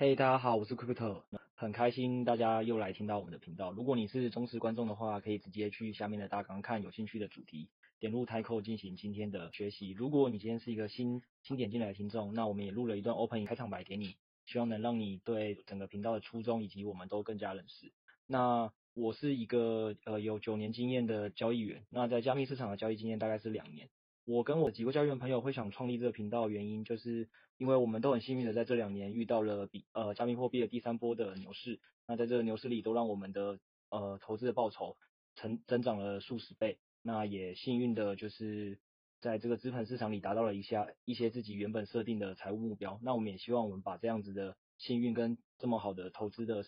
嘿大家好，我是 Crypto，很开心大家又来听到我们的频道。如果你是忠实观众的话，可以直接去下面的大纲看有兴趣的主题，点入 Title 进行今天的学习。如果你今天是一个新新点进来的听众，那我们也录了一段 Open 开场白给你，希望能让你对整个频道的初衷以及我们都更加认识。那我是一个呃有九年经验的交易员，那在加密市场的交易经验大概是两年。我跟我几位教育员朋友会想创立这个频道原因，就是因为我们都很幸运的在这两年遇到了比呃加密货币的第三波的牛市，那在这个牛市里都让我们的呃投资的报酬成增长了数十倍，那也幸运的就是在这个资本市场里达到了一下一些自己原本设定的财务目标，那我们也希望我们把这样子的幸运跟这么好的投资的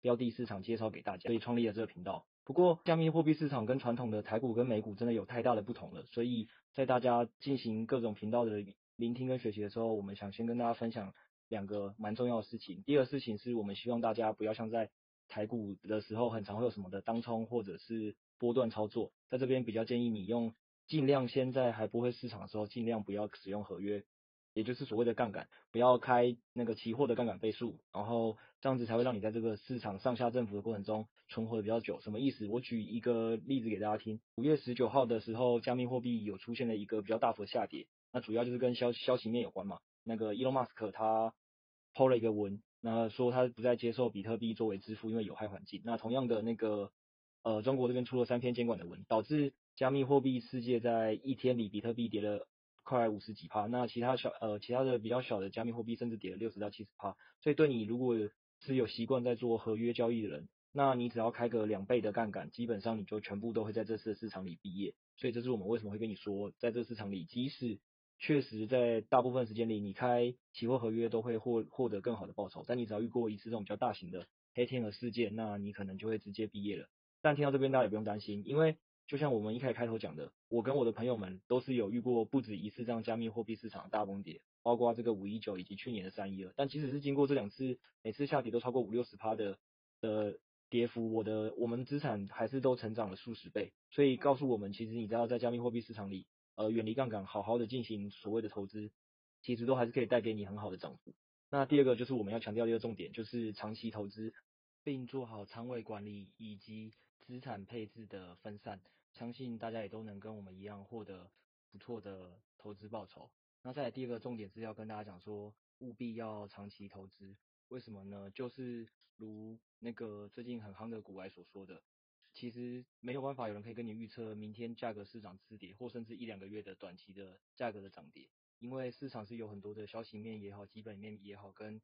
标的市场介绍给大家，所以创立了这个频道。不过，加密货币市场跟传统的台股跟美股真的有太大的不同了，所以在大家进行各种频道的聆听跟学习的时候，我们想先跟大家分享两个蛮重要的事情。第二个事情是我们希望大家不要像在台股的时候，很常会有什么的当冲或者是波段操作，在这边比较建议你用尽量先在还不会市场的时候，尽量不要使用合约。也就是所谓的杠杆，不要开那个期货的杠杆倍数，然后这样子才会让你在这个市场上下振幅的过程中存活的比较久。什么意思？我举一个例子给大家听。五月十九号的时候，加密货币有出现了一个比较大幅的下跌，那主要就是跟消消息面有关嘛。那个 Elon Musk 他抛了一个文，那说他不再接受比特币作为支付，因为有害环境。那同样的那个呃，中国这边出了三篇监管的文，导致加密货币世界在一天里比特币跌了。快五十几趴，那其他小呃其他的比较小的加密货币甚至跌了六十到七十趴，所以对你如果是有习惯在做合约交易的人，那你只要开个两倍的杠杆，基本上你就全部都会在这次市场里毕业。所以这是我们为什么会跟你说，在这市场里，即使确实在大部分时间里你开期货合约都会获获得更好的报酬，但你只要遇过一次这种比较大型的黑天鹅事件，那你可能就会直接毕业了。但听到这边大家也不用担心，因为。就像我们一开始开头讲的，我跟我的朋友们都是有遇过不止一次这样加密货币市场的大崩跌，包括这个五一九以及去年的三一二。但即使是经过这两次，每次下跌都超过五六十趴的的跌幅，我的我们资产还是都成长了数十倍。所以告诉我们，其实你只要在加密货币市场里，呃，远离杠杆，好好的进行所谓的投资，其实都还是可以带给你很好的涨幅。那第二个就是我们要强调的一个重点，就是长期投资，并做好仓位管理以及资产配置的分散。相信大家也都能跟我们一样获得不错的投资报酬。那再来第二个重点是要跟大家讲说，务必要长期投资。为什么呢？就是如那个最近很夯的股外所说的，其实没有办法有人可以跟你预测明天价格是涨是跌，或甚至一两个月的短期的价格的涨跌，因为市场是有很多的消息面也好，基本面也好，跟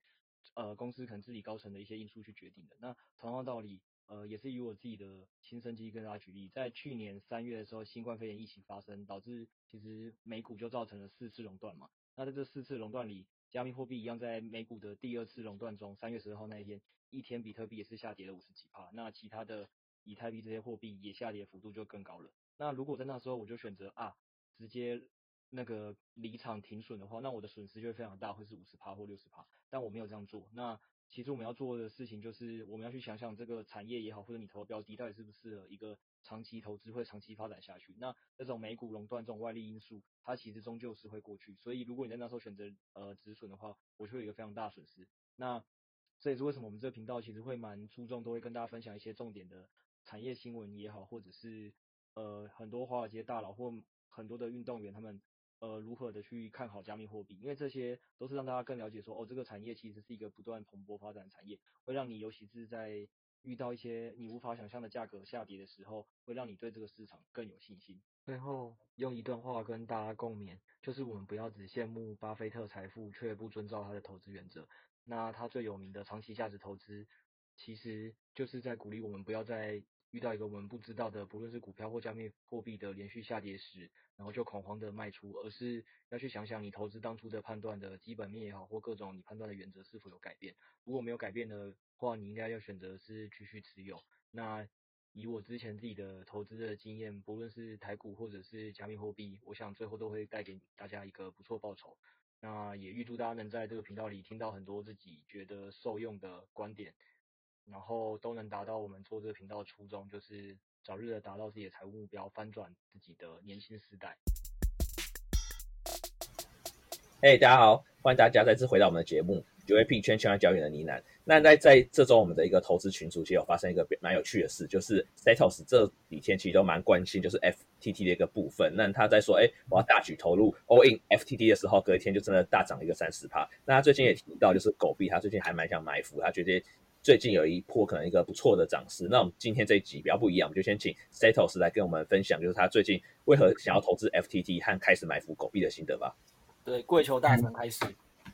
呃公司可能治理高层的一些因素去决定的。那同样道理。呃，也是以我自己的亲身经历跟大家举例，在去年三月的时候，新冠肺炎疫情发生，导致其实美股就造成了四次熔断嘛。那在这四次熔断里，加密货币一样在美股的第二次熔断中，三月十二号那一天，一天比特币也是下跌了五十几趴，那其他的以太币这些货币也下跌幅度就更高了。那如果在那时候我就选择啊，直接那个离场停损的话，那我的损失就会非常大，会是五十趴或六十趴，但我没有这样做。那其实我们要做的事情就是，我们要去想想这个产业也好，或者你投的标的到底适不适合一个长期投资，会长期发展下去。那这种美股垄断这种外力因素，它其实终究是会过去。所以如果你在那时候选择呃止损的话，我就会有一个非常大的损失。那这也是为什么我们这个频道其实会蛮注重，都会跟大家分享一些重点的产业新闻也好，或者是呃很多华尔街大佬或很多的运动员他们。呃，如何的去看好加密货币？因为这些都是让大家更了解说，哦，这个产业其实是一个不断蓬勃发展的产业，会让你尤其是在遇到一些你无法想象的价格下跌的时候，会让你对这个市场更有信心。最后用一段话跟大家共勉，就是我们不要只羡慕巴菲特财富，却不遵照他的投资原则。那他最有名的长期价值投资，其实就是在鼓励我们不要在遇到一个我们不知道的，不论是股票或加密货币的连续下跌时，然后就恐慌的卖出，而是要去想想你投资当初的判断的基本面也好，或各种你判断的原则是否有改变。如果没有改变的话，你应该要选择是继续持有。那以我之前自己的投资的经验，不论是台股或者是加密货币，我想最后都会带给大家一个不错报酬。那也预祝大家能在这个频道里听到很多自己觉得受用的观点。然后都能达到我们做这个频道的初衷，就是早日的达到自己的财务目标，翻转自己的年轻时代。嘿大家好，欢迎大家再次回到我们的节目《九 A 币圈千万交易的呢喃》。那在在这周，我们的一个投资群组其实有发生一个蛮有趣的事，就是 Setos 这几天其实都蛮关心，就是 FTT 的一个部分。那他在说，哎，我要大举投入 All In FTT 的时候，隔一天就真的大涨了一个三十趴。那他最近也提到，就是狗币，他最近还蛮想埋伏，他觉得。最近有一波可能一个不错的涨势，那我们今天这一集比较不一样，我们就先请 Setos 来跟我们分享，就是他最近为何想要投资 FTT 和开始埋伏狗币的心得吧。对，跪求大神开始。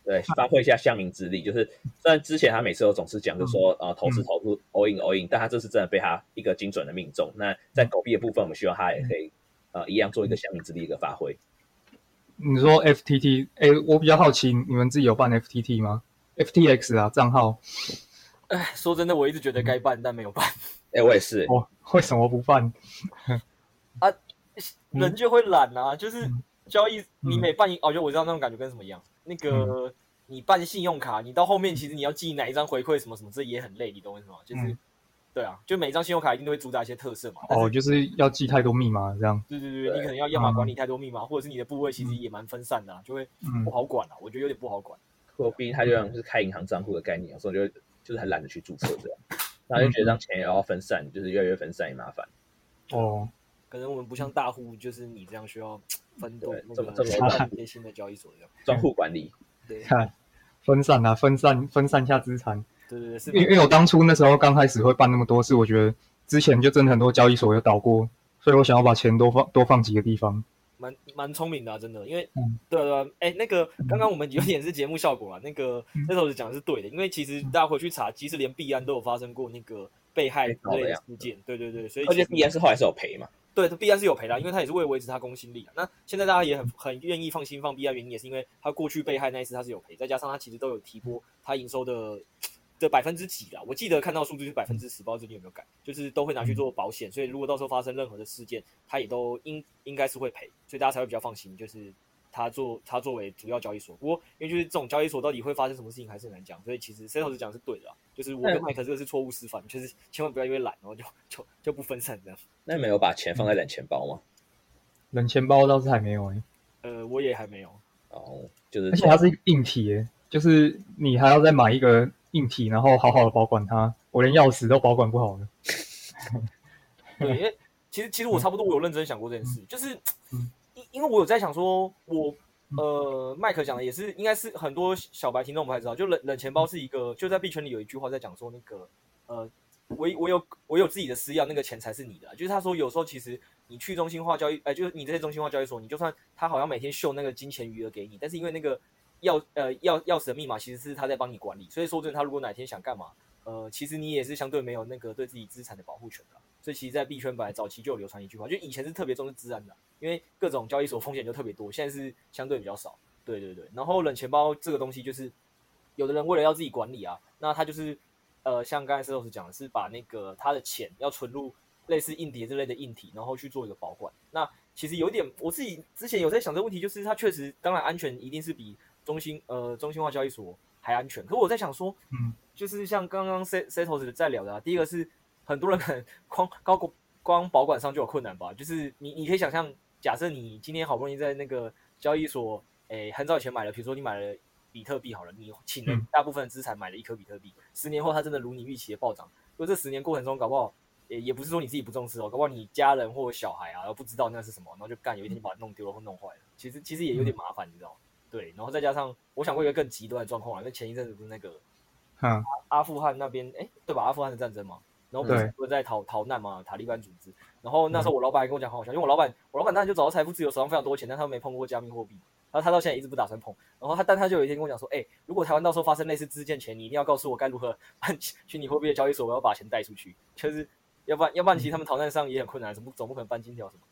对，发挥一下乡民之力，就是虽然之前他每次都总是讲，就是说呃投资投入 all in all in，但他这次真的被他一个精准的命中。那在狗币的部分，我们希望他也可以呃一样做一个乡民之力一个发挥。你说 FTT，哎，我比较好奇，你们自己有办 FTT 吗？FTX 啊，账号。哎，说真的，我一直觉得该办，但没有办。哎，我也是。我为什么不办？啊，人就会懒啊。就是交易，你每办一，哦，就我知道那种感觉跟什么一样。那个你办信用卡，你到后面其实你要记哪一张回馈什么什么，这也很累，你懂我意思吗？就是，对啊，就每一张信用卡一定都会主打一些特色嘛。哦，就是要记太多密码这样。对对对，你可能要要么管理太多密码，或者是你的部位其实也蛮分散的，就会不好管啊。我觉得有点不好管。货币它就像是开银行账户的概念，所以我觉得。就是很懒得去注册这样，然后就觉得让钱也要分散，嗯、就是越来越分散也麻烦。哦，可能我们不像大户，就是你这样需要分对这么这么贴心的交易所这样，专户管理。对，看分散啊，分散分散下资产。对对对，是因为因为我当初那时候刚开始会办那么多事，我觉得之前就真的很多交易所有倒过，所以我想要把钱多放多放几个地方。蛮蛮聪明的啊，真的，因为，嗯、对对，哎、欸，那个刚刚我们有点是节目效果啊，那个那时候讲的是对的，因为其实大家回去查，其实连币安都有发生过那个被害之类的事件，对对对，所以而且币安是后来是有赔嘛，对，币安是有赔的，因为他也是为了维持他公信力啊。那现在大家也很很愿意放心放币安，原因也是因为他过去被害那一次他是有赔，再加上他其实都有提拨他营收的。的百分之几啦？我记得看到数字是百分之十，不知道最近有没有改，就是都会拿去做保险，所以如果到时候发生任何的事件，他也都应应该是会赔，所以大家才会比较放心。就是他做他作为主要交易所，不过因为就是这种交易所到底会发生什么事情还是很难讲，所以其实 Setos 讲是对的，就是我跟麦克这个是错误示范，就是千万不要因为懒然后就就就不分散这样。那你没有把钱放在冷钱包吗？冷钱包倒是还没有诶、欸。呃，我也还没有。哦，就是而且它是硬体诶，就是你还要再买一个。硬体，然后好好的保管它，我连钥匙都保管不好了。对，因为其实其实我差不多，我有认真想过这件事，就是因因为我有在想说，我呃，麦克讲的也是，应该是很多小白听众不太知道，就冷冷钱包是一个，就在币圈里有一句话在讲说，那个呃，我我有我有自己的私钥，那个钱才是你的。就是他说，有时候其实你去中心化交易，哎、呃，就是你这些中心化交易所，你就算他好像每天秀那个金钱余额给你，但是因为那个。钥呃钥钥匙的密码其实是他在帮你管理，所以说真的，他如果哪天想干嘛，呃，其实你也是相对没有那个对自己资产的保护权的。所以其实，在币圈本来早期就有流传一句话，就以前是特别重视治安的，因为各种交易所风险就特别多，现在是相对比较少。对对对，然后冷钱包这个东西就是，有的人为了要自己管理啊，那他就是呃，像刚才 Setos 讲的是把那个他的钱要存入类似硬碟之类的硬体，然后去做一个保管。那其实有点，我自己之前有在想这个问题，就是它确实当然安全一定是比。中心呃，中心化交易所还安全，可是我在想说，嗯，就是像刚刚 Setos 在聊的啊，第一个是很多人可能 光高光光保管上就有困难吧，就是你你可以想象，假设你今天好不容易在那个交易所，诶、欸，很早以前买了，比如说你买了比特币好了，你请了大部分的资产买了一颗比特币，十年后它真的如你预期的暴涨，如果这十年过程中搞不好，也也不是说你自己不重视哦，搞不好你家人或小孩啊，都不知道那是什么，然后就干，有一天就把它弄丢了或弄坏了，其实其实也有点麻烦，你知道吗？对，然后再加上，我想过一个更极端的状况啊，因为前一阵子不是那个，嗯，阿富汗那边，哎，对吧？阿富汗的战争嘛，然后不是不是在逃逃难嘛，塔利班组织。然后那时候我老板还跟我讲，好好笑，因为我老板，我老板当然就找到财富自由，手上非常多钱，但他没碰过加密货币，然后他到现在一直不打算碰。然后他，但他就有一天跟我讲说，哎，如果台湾到时候发生类似资建前，你一定要告诉我该如何办 虚拟货币的交易所，我要把钱带出去。就是要不然要不然其实他们逃难上也很困难，怎么总不可能搬金条什么？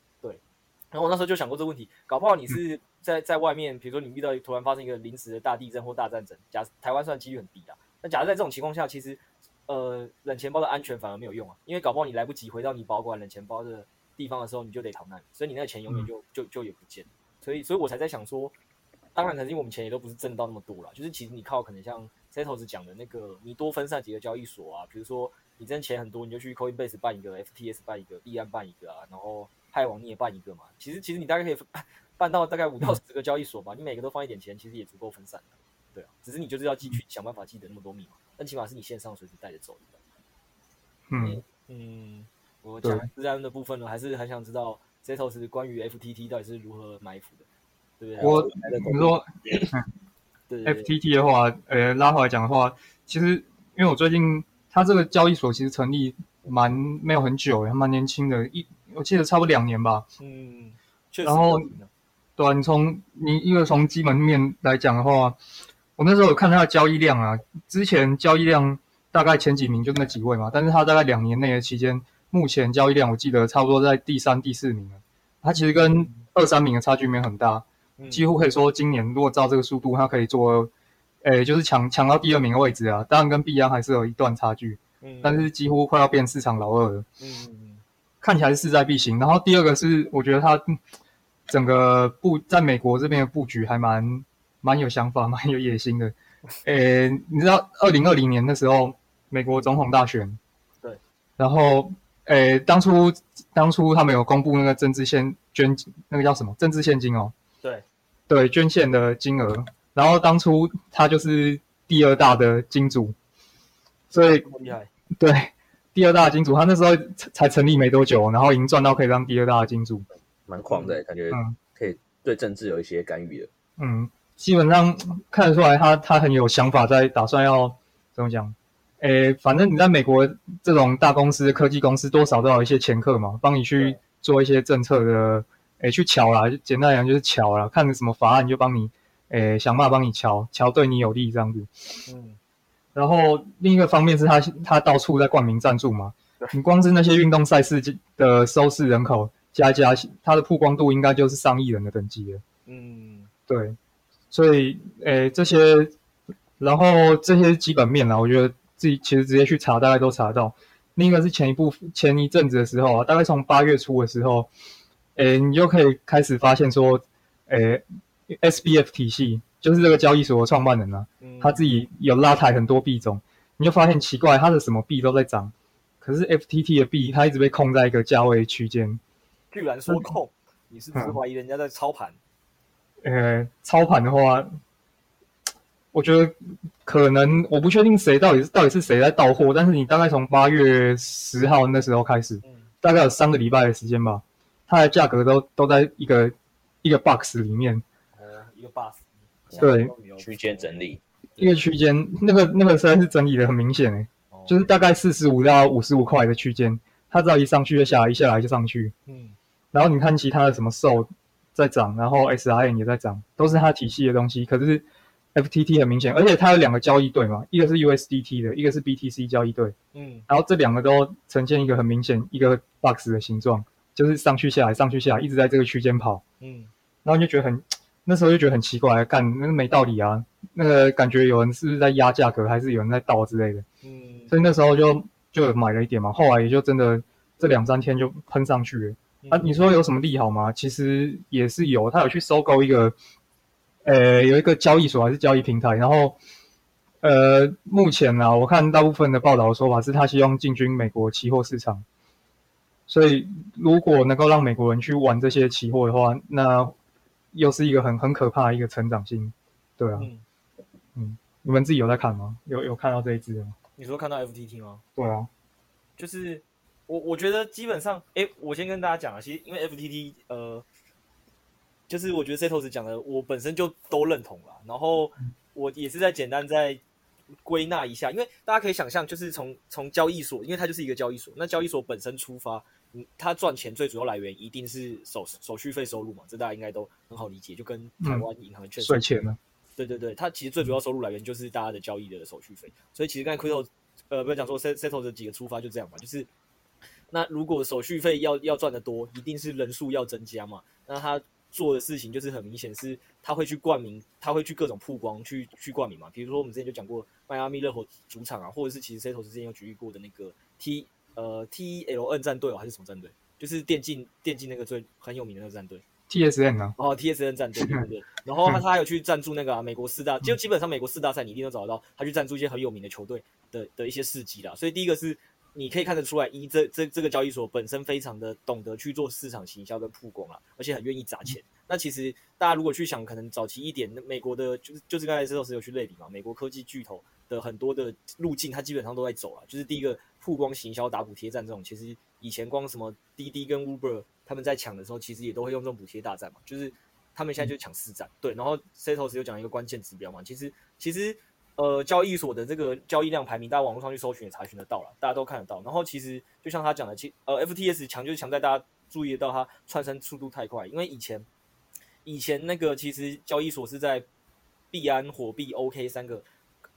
对。然后我那时候就想过这个问题，搞不好你是在在外面，比如说你遇到突然发生一个临时的大地震或大战争，假台湾算几率很低的，那假如在这种情况下，其实呃冷钱包的安全反而没有用啊，因为搞不好你来不及回到你保管冷钱包的地方的时候，你就得逃难，所以你那个钱永远就就就也不见。所以所以我才在想说，当然可能因为我们钱也都不是挣到那么多了，就是其实你靠可能像 Setos 讲的那个，你多分散几个交易所啊，比如说。你真钱很多，你就去 Coinbase 办一个，FTS 办一个，币安办一个啊，然后派网你也办一个嘛。其实其实你大概可以办到大概五到十个交易所吧，你每个都放一点钱，其实也足够分散的。对啊，只是你就是要继续想办法记得那么多密码，但起码是你线上随时带着走的。嗯嗯，我讲资安的部分呢，还是很想知道 Zetos 关于 FTT 到底是如何埋伏的，对不对？我你说对 FTT 的话，呃，拉回来讲的话，其实因为我最近。他这个交易所其实成立蛮没有很久，还蛮年轻的，一我记得差不多两年吧。嗯，然后，对啊，你从你因为从基本面来讲的话，我那时候有看他的交易量啊，之前交易量大概前几名就那几位嘛，但是他大概两年内的期间，目前交易量我记得差不多在第三、第四名了。他其实跟二三名的差距没有很大，几乎可以说今年如果照这个速度，他可以做。诶，就是抢抢到第二名的位置啊，当然跟币安还是有一段差距，嗯，但是几乎快要变市场老二了，嗯嗯，看起来是势在必行。然后第二个是，我觉得他整个布在美国这边的布局还蛮蛮有想法，蛮有野心的。诶，你知道二零二零年的时候，美国总统大选，对，然后诶，当初当初他们有公布那个政治献捐那个叫什么政治现金哦，对，对，捐献的金额。然后当初他就是第二大的金主，所以厉害。对，第二大金主，他那时候才成立没多久，然后已经赚到可以当第二大的金主，蛮狂的，感觉可以对政治有一些干预的。嗯，基本上看得出来他他很有想法，在打算要怎么讲？诶，反正你在美国这种大公司、科技公司，多少都有一些掮客嘛，帮你去做一些政策的，诶，去瞧啦，简单来讲就是瞧啦，看什么法案就帮你。诶，想办法帮你瞧，瞧对你有利这样子，嗯，然后另一个方面是他他到处在冠名赞助嘛，你光是那些运动赛事的收视人口加加，它的曝光度应该就是上亿人的等级了，嗯，对，所以诶这些，然后这些基本面呢，我觉得自己其实直接去查大概都查到。另一个是前一部前一阵子的时候啊，大概从八月初的时候，诶，你就可以开始发现说，诶。SBF 体系就是这个交易所的创办人啊，嗯、他自己有拉抬很多币种，你就发现奇怪，他的什么币都在涨，可是 FTT 的币它一直被控在一个价位区间。居然说控，嗯、你是不是怀疑人家在操盘？呃，操盘的话，我觉得可能我不确定谁到底是到底是谁在到货，但是你大概从八月十号那时候开始，嗯、大概有三个礼拜的时间吧，它的价格都都在一个一个 box 里面。呃一个 box，对，区间整理，一个区间，那个那个实在是整理的很明显诶，哦、就是大概四十五到五十五块的区间，它只要一上去就下来，一下来就上去，嗯，然后你看其他的什么 SOL 在涨，然后 S I N 也在涨，都是它体系的东西，可是 FTT 很明显，而且它有两个交易对嘛，一个是 USDT 的，一个是 BTC 交易对，嗯，然后这两个都呈现一个很明显一个 box 的形状，就是上去下来，上去下来，一直在这个区间跑，嗯，然后你就觉得很。那时候就觉得很奇怪，干那个没道理啊！那个感觉有人是不是在压价格，还是有人在倒之类的？嗯，所以那时候就就买了一点嘛，后来也就真的这两三天就喷上去了。嗯、啊，你说有什么利好吗？其实也是有，他有去收购一个，呃，有一个交易所还是交易平台，然后呃，目前呢、啊，我看大部分的报道的说法是他希望进军美国期货市场，所以如果能够让美国人去玩这些期货的话，那。又是一个很很可怕的一个成长性，对啊，嗯，嗯，你们自己有在看吗？有有看到这一支吗？你说看到 FTT 吗？对啊，就是我我觉得基本上，哎，我先跟大家讲啊，其实因为 FTT，呃，就是我觉得 Setos 讲的，我本身就都认同了，然后我也是在简单在归纳一下，因为大家可以想象，就是从从交易所，因为它就是一个交易所，那交易所本身出发。他赚钱最主要来源一定是手手续费收入嘛，这大家应该都很好理解，就跟台湾银行确实税钱呢。对对对，它其实最主要收入来源就是大家的交易的手续费，所以其实刚才 Quito 呃不是讲说 Setos 的几个出发就这样嘛，就是那如果手续费要要赚得多，一定是人数要增加嘛。那他做的事情就是很明显是，他会去冠名，他会去各种曝光，去去冠名嘛。比如说我们之前就讲过迈阿密热火主场啊，或者是其实 Setos 之前有举例过的那个 T 呃 TLN 战队哦，还是什么战队？就是电竞电竞那个最很有名的那个战队。TSN 啊，哦，TSN 战队 对不对？然后他他有去赞助那个、啊、美国四大，就基本上美国四大赛你一定都找得到，他去赞助一些很有名的球队的的一些事迹啦。所以第一个是你可以看得出来，一这这这个交易所本身非常的懂得去做市场行销跟曝光啊，而且很愿意砸钱。那其实大家如果去想，可能早期一点，美国的就是就是刚才石头石有去类比嘛，美国科技巨头的很多的路径，它基本上都在走了。就是第一个曝光行销打补贴战这种，其实以前光什么滴滴跟 Uber 他们在抢的时候，其实也都会用这种补贴大战嘛。就是他们现在就抢市占，对。然后 Setos 又讲一个关键指标嘛，其实其实呃交易所的这个交易量排名，大家网络上去搜寻也查询得到了，大家都看得到。然后其实就像他讲的，其呃 FTS 强就是强在大家注意得到它窜升速度太快，因为以前。以前那个其实交易所是在币安、火币、OK 三个，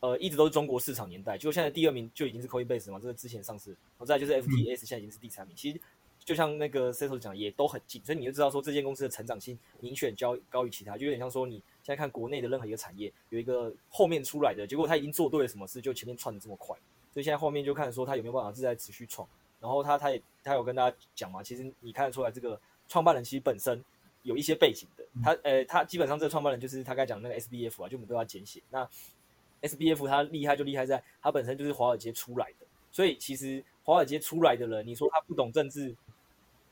呃，一直都是中国市场年代。就现在第二名就已经是 Coinbase 嘛，这个之前上市。然后再就是 FTS，现在已经是第三名。其实就像那个 Setos 讲，也都很近，所以你就知道说这间公司的成长性明显高高于其他。就有点像说你现在看国内的任何一个产业，有一个后面出来的，结果他已经做对了什么事，就前面窜的这么快。所以现在后面就看说他有没有办法自在持续创。然后他他也他有跟大家讲嘛，其实你看得出来这个创办人其实本身。有一些背景的，他呃，他基本上这个创办人就是他刚才讲那个 SBF 啊，就我们都要简写。那 SBF 他厉害就厉害在，他本身就是华尔街出来的，所以其实华尔街出来的人，你说他不懂政治，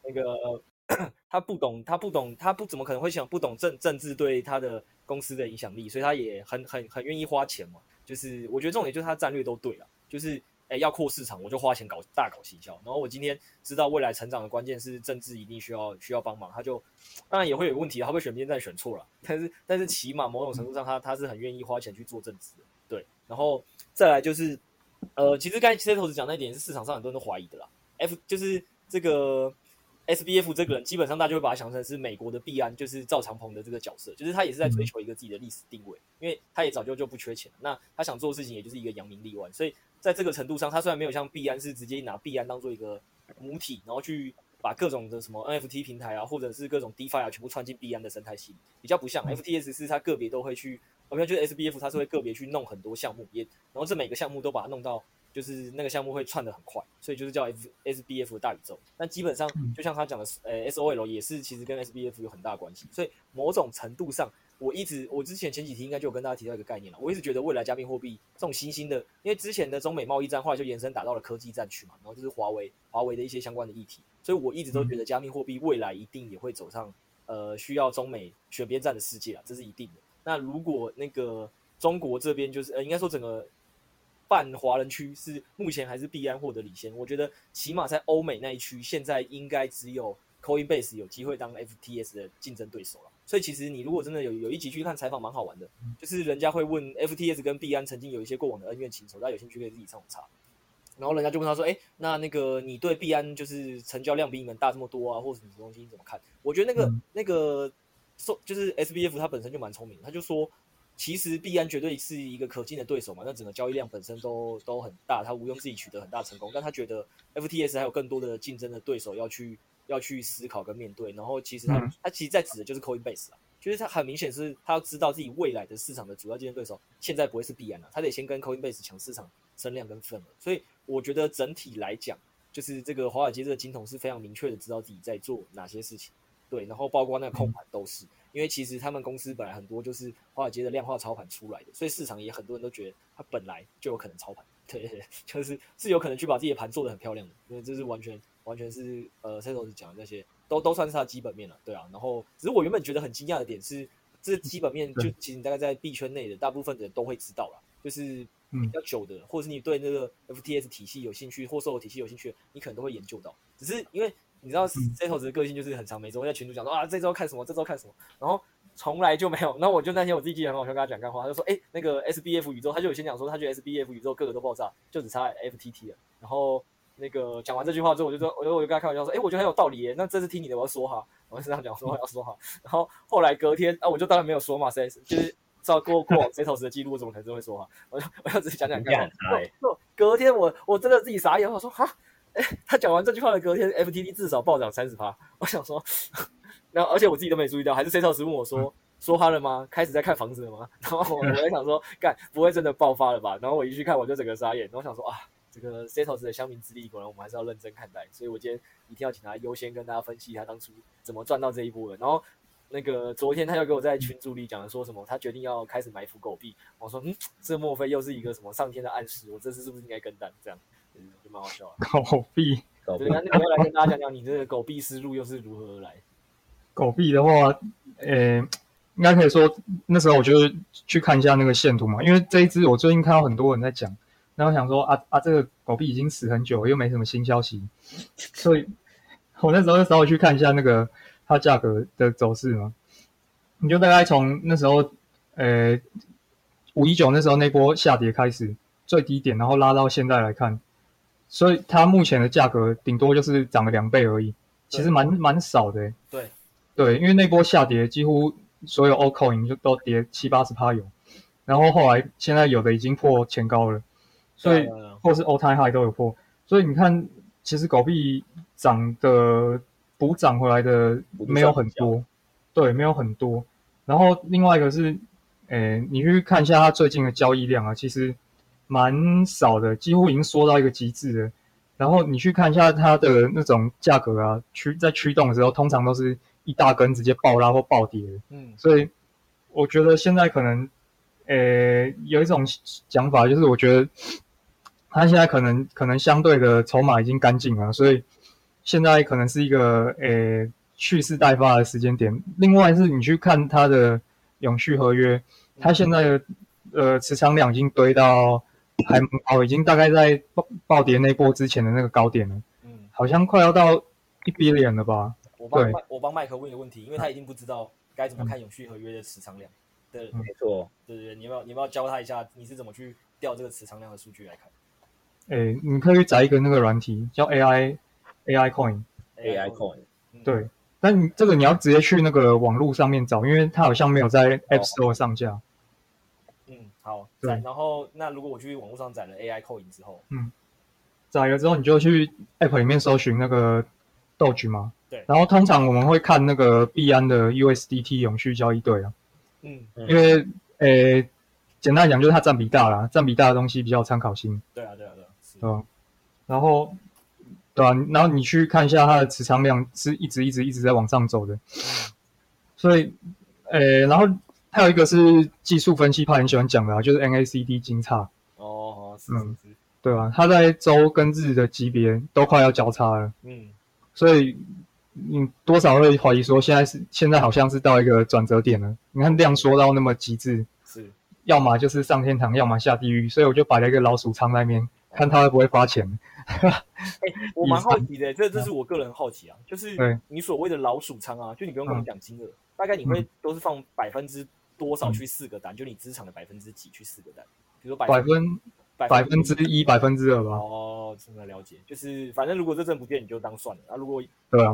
那个 他不懂，他不懂，他不怎么可能会想不懂政政治对他的公司的影响力，所以他也很很很愿意花钱嘛。就是我觉得重点就是他战略都对了，就是。哎，要扩市场，我就花钱搞大搞行销。然后我今天知道未来成长的关键是政治，一定需要需要帮忙。他就当然也会有问题，他会选边站选错了。但是但是起码某种程度上，他他是很愿意花钱去做政治的。对，然后再来就是，呃，其实刚才 Setos 讲那一点是市场上很多人都怀疑的啦。F 就是这个 SBF 这个人，基本上大家就会把他想成是美国的币安，就是赵长鹏的这个角色，就是他也是在追求一个自己的历史定位，因为他也早就就不缺钱。那他想做的事情，也就是一个扬名立万，所以。在这个程度上，他虽然没有像币安是直接拿币安当做一个母体，然后去把各种的什么 NFT 平台啊，或者是各种 DeFi 啊，全部串进币安的生态系，比较不像 FTS 是它个别都会去，我们就是 SBF 它是会个别去弄很多项目，也然后这每个项目都把它弄到，就是那个项目会串的很快，所以就是叫 F SBF 的大宇宙。但基本上就像他讲的，呃，SOL 也是其实跟 SBF 有很大关系，所以某种程度上。我一直，我之前前几天应该就有跟大家提到一个概念了。我一直觉得未来加密货币这种新兴的，因为之前的中美贸易战后来就延伸打到了科技战区嘛，然后就是华为、华为的一些相关的议题，所以我一直都觉得加密货币未来一定也会走上呃需要中美选边站的世界啊，这是一定的。那如果那个中国这边就是呃，应该说整个半华人区是目前还是币安获得领先，我觉得起码在欧美那一区，现在应该只有 Coinbase 有机会当 FTS 的竞争对手了。所以其实你如果真的有有一集去看采访，蛮好玩的，就是人家会问 FTS 跟币安曾经有一些过往的恩怨情仇，大家有兴趣可以自己上网查。然后人家就问他说：“哎，那那个你对币安就是成交量比你们大这么多啊，或者什么东西你怎么看？”我觉得那个、嗯、那个说就是 SBF 他本身就蛮聪明，他就说其实币安绝对是一个可敬的对手嘛，那整个交易量本身都都很大，他毋庸置疑取得很大成功，但他觉得 FTS 还有更多的竞争的对手要去。要去思考跟面对，然后其实他、嗯、他其实在指的就是 Coinbase 啊，就是他很明显是他要知道自己未来的市场的主要竞争对手现在不会是币安了，他得先跟 Coinbase 抢市场增量跟份额，所以我觉得整体来讲，就是这个华尔街这个金童是非常明确的知道自己在做哪些事情，对，然后包括那个控盘都是，嗯、因为其实他们公司本来很多就是华尔街的量化操盘出来的，所以市场也很多人都觉得它本来就有可能操盘，对，就是是有可能去把自己的盘做得很漂亮的，因为这是完全完全是呃 Setos 讲的那些。都都算是它基本面了，对啊。然后，只是我原本觉得很惊讶的点是，这基本面就其实你大概在币圈内的大部分的人都会知道了，就是比较久的，嗯、或者是你对那个 FTS 体系有兴趣，或 SOL 体系有兴趣，你可能都会研究到。只是因为你知道 Zetos 的个性就是很长，每周会在群主讲说啊，这周看什么，这周看什么，然后从来就没有。然后我就那天我自己记得很好笑，跟他讲干话，他就说，哎，那个 SBF 宇宙，他就有先讲说，他觉得 SBF 宇宙个个都爆炸，就只差 FTT 了。然后。那个讲完这句话之后，我就说，我就我就跟他开玩笑说，哎，我觉得很有道理耶。那这次听你的，我要说哈，我是这样讲，说话要说哈。然后后来隔天啊，我就当然没有说嘛，谁就是照过过往 Setos 的记录，我怎么可能是会说话？我就我要只是讲讲看。隔天我我真的自己傻眼，我说哈哎，他讲完这句话的隔天，FTD 至少暴涨三十趴。我想说，然后而且我自己都没注意到，还是 Setos 问我说、嗯、说他了吗？开始在看房子了吗？然后我我在想说，干不会真的爆发了吧？然后我一去看，我就整个傻眼。然后我想说啊，这个 Setos 的乡民之力，果然我们还是要认真看待。所以我今天一定要请他优先跟大家分析他当初怎么赚到这一波的。然后。那个昨天他又给我在群组里讲了说什么，他决定要开始埋伏狗币。我说，嗯，这莫非又是一个什么上天的暗示？我这次是不是应该跟单？这样，就蛮好笑的。狗币，对，那那我要来跟大家讲讲，你这个狗币思路又是如何而来？狗币的话，呃，应该可以说那时候我就去看一下那个线图嘛，因为这一只我最近看到很多人在讲，然后想说啊啊，这个狗币已经死很久了，又没什么新消息，所以 我那时候就稍微去看一下那个。它价格的走势嘛，你就大概从那时候，呃，五一九那时候那波下跌开始最低点，然后拉到现在来看，所以它目前的价格顶多就是涨了两倍而已，其实蛮蛮少的。对，对，因为那波下跌几乎所有 Altcoin 就都跌七八十趴有，然后后来现在有的已经破前高了，所以或是 All Time High 都有破，所以你看，其实狗币涨的。补涨回来的没有很多，对，没有很多。然后另外一个是，诶，你去看一下它最近的交易量啊，其实蛮少的，几乎已经缩到一个极致了。然后你去看一下它的那种价格啊，驱在驱动的时候，通常都是一大根直接爆拉或暴跌。嗯，所以我觉得现在可能，呃，有一种讲法就是，我觉得它现在可能可能相对的筹码已经干净了，所以。现在可能是一个呃蓄势待发的时间点。另外是你去看它的永续合约，它现在的呃持仓量已经堆到还哦，已经大概在暴暴跌那波之前的那个高点了。嗯，好像快要到一 billion 了吧？我帮我帮麦克问一个问题，因为他一定不知道该怎么看永续合约的持仓量。对，没错，对对对，你要不要你要不要教他一下，你是怎么去调这个持仓量的数据来看？哎，你可以载一个那个软体叫 AI。AI Coin，AI Coin，对，但你这个你要直接去那个网络上面找，因为它好像没有在 App Store 上架。嗯，好，对。然后，那如果我去网络上载了 AI Coin 之后，嗯，载了之后你就去 App 里面搜寻那个 Doge 嘛。对。然后通常我们会看那个币安的 USDT 永续交易对啊。嗯。因为，诶、欸，简单讲就是它占比大啦，占比大的东西比较有参考性。对啊，对啊，对啊。是。嗯。然后。对啊，然后你去看一下它的持仓量是一直一直一直在往上走的，所以，呃，然后还有一个是技术分析派很喜欢讲的啊，就是 NACD 金叉。哦，是是是，嗯，对啊，它在周跟日的级别都快要交叉了。嗯，所以你多少会怀疑说现在是现在好像是到一个转折点了。你看量缩到那么极致，是，要么就是上天堂，要么下地狱，所以我就摆了一个老鼠仓在那边，看它会不会发钱。哎、欸，我蛮好奇的，这这是我个人好奇啊，就是你所谓的老鼠仓啊，就你不用跟我讲金额，嗯，大概你会都是放百分之多少去四个单，嗯，就你资产的百分之几去四个单，比如说百分百分之一、百分之二吧。哦，真的了解，就是反正如果这阵不变，你就当算了，啊，如果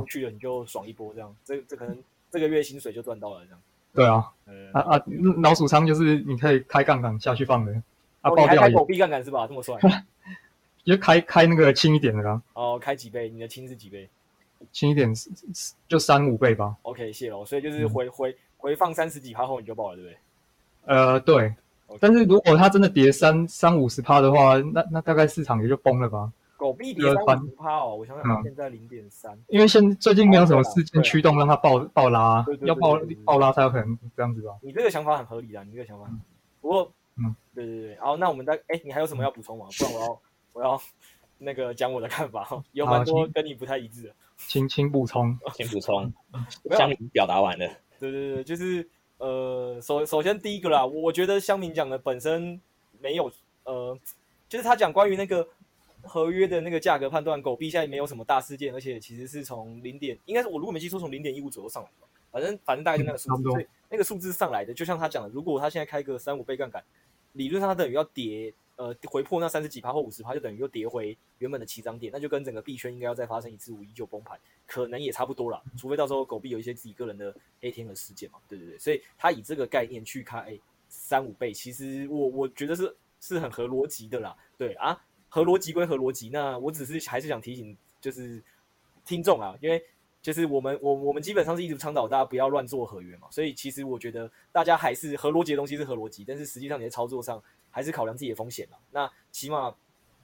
去了你就爽一波，这样，这这可能这个月薪水就赚到了，这样。对啊，嗯、啊啊，老鼠仓就是你可以开杠杆下去放的，啊，爆掉也。开狗币杠杆是吧？这么帅。就开开那个轻一点的啦。哦，开几倍？你的轻是几倍？轻一点是就三五倍吧。OK，谢喽。所以就是回、嗯、回回放三十几趴后你就爆了，对不对？呃，对。Okay. 但是如果它真的跌三三五十趴的话，那那大概市场也就崩了吧。狗币跌三五十趴哦，我想想，现在零点三。因为现最近没有什么事件驱动让它爆爆拉，要爆爆拉才有可能这样子吧。你这个想法很合理啊，你这个想法。嗯、不过，嗯，对对对。好，那我们再哎，你还有什么要补充吗？不然我要。我要那个讲我的看法，有蛮多跟你不太一致的。请请补充，请补充，乡民表达完了。对对对，就是呃，首首先第一个啦，我觉得香明讲的本身没有呃，就是他讲关于那个合约的那个价格判断，狗币现在没有什么大事件，而且其实是从零点，应该是我如果没记错，从零点一五左右上来的，反正反正大概就那个数字，所以那个数字上来的，就像他讲的，如果他现在开个三五倍杠杆，理论上他等于要跌。呃，回破那三十几趴或五十趴，就等于又跌回原本的起涨点，那就跟整个币圈应该要再发生一次五一九崩盘，可能也差不多啦。除非到时候狗币有一些自己个人的黑天鹅事件嘛，对对对。所以他以这个概念去开三五倍，其实我我觉得是是很合逻辑的啦。对啊，合逻辑归合逻辑，那我只是还是想提醒，就是听众啊，因为就是我们我我们基本上是一直倡导大家不要乱做合约嘛，所以其实我觉得大家还是合逻辑的东西是合逻辑，但是实际上你在操作上还是考量自己的风险了。那起码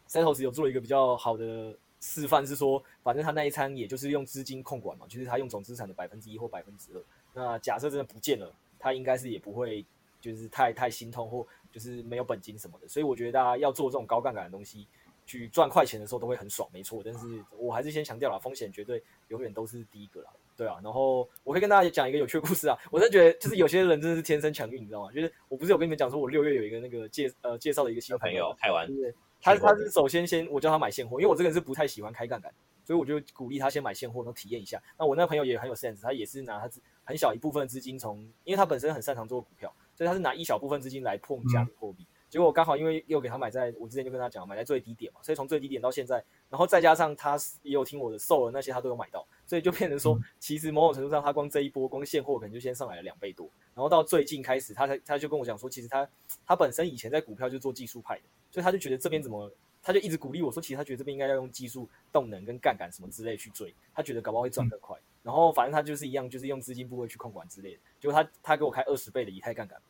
Setos 有做了一个比较好的示范，是说反正他那一餐也就是用资金控管嘛，就是他用总资产的百分之一或百分之二。那假设真的不见了，他应该是也不会就是太太心痛或就是没有本金什么的。所以我觉得大家要做这种高杠杆的东西。去赚快钱的时候都会很爽，没错。但是我还是先强调了，风险绝对永远都是第一个啦，对啊。然后我可以跟大家讲一个有趣的故事啊，我真的觉得就是有些人真的是天生强运，你知道吗？就是我不是有跟你们讲说，我六月有一个那个介呃介绍的一个新朋友，开完，对，他他是首先先我叫他买现货，因为我这个人是不太喜欢开杠杆，所以我就鼓励他先买现货，然后体验一下。那我那朋友也很有 sense，他也是拿他很小一部分资金从，因为他本身很擅长做股票，所以他是拿一小部分资金来碰加密货币。嗯结果刚好因为又给他买在，我之前就跟他讲买在最低点嘛，所以从最低点到现在，然后再加上他也有听我的售了那些他都有买到，所以就变成说，其实某种程度上他光这一波光现货可能就先上来了两倍多，然后到最近开始他才他就跟我讲说，其实他他本身以前在股票就做技术派的，所以他就觉得这边怎么，他就一直鼓励我说，其实他觉得这边应该要用技术动能跟杠杆什么之类去追，他觉得搞不好会赚更快，然后反正他就是一样，就是用资金部位去控管之类的，结果他他给我开二十倍的以太杠杆。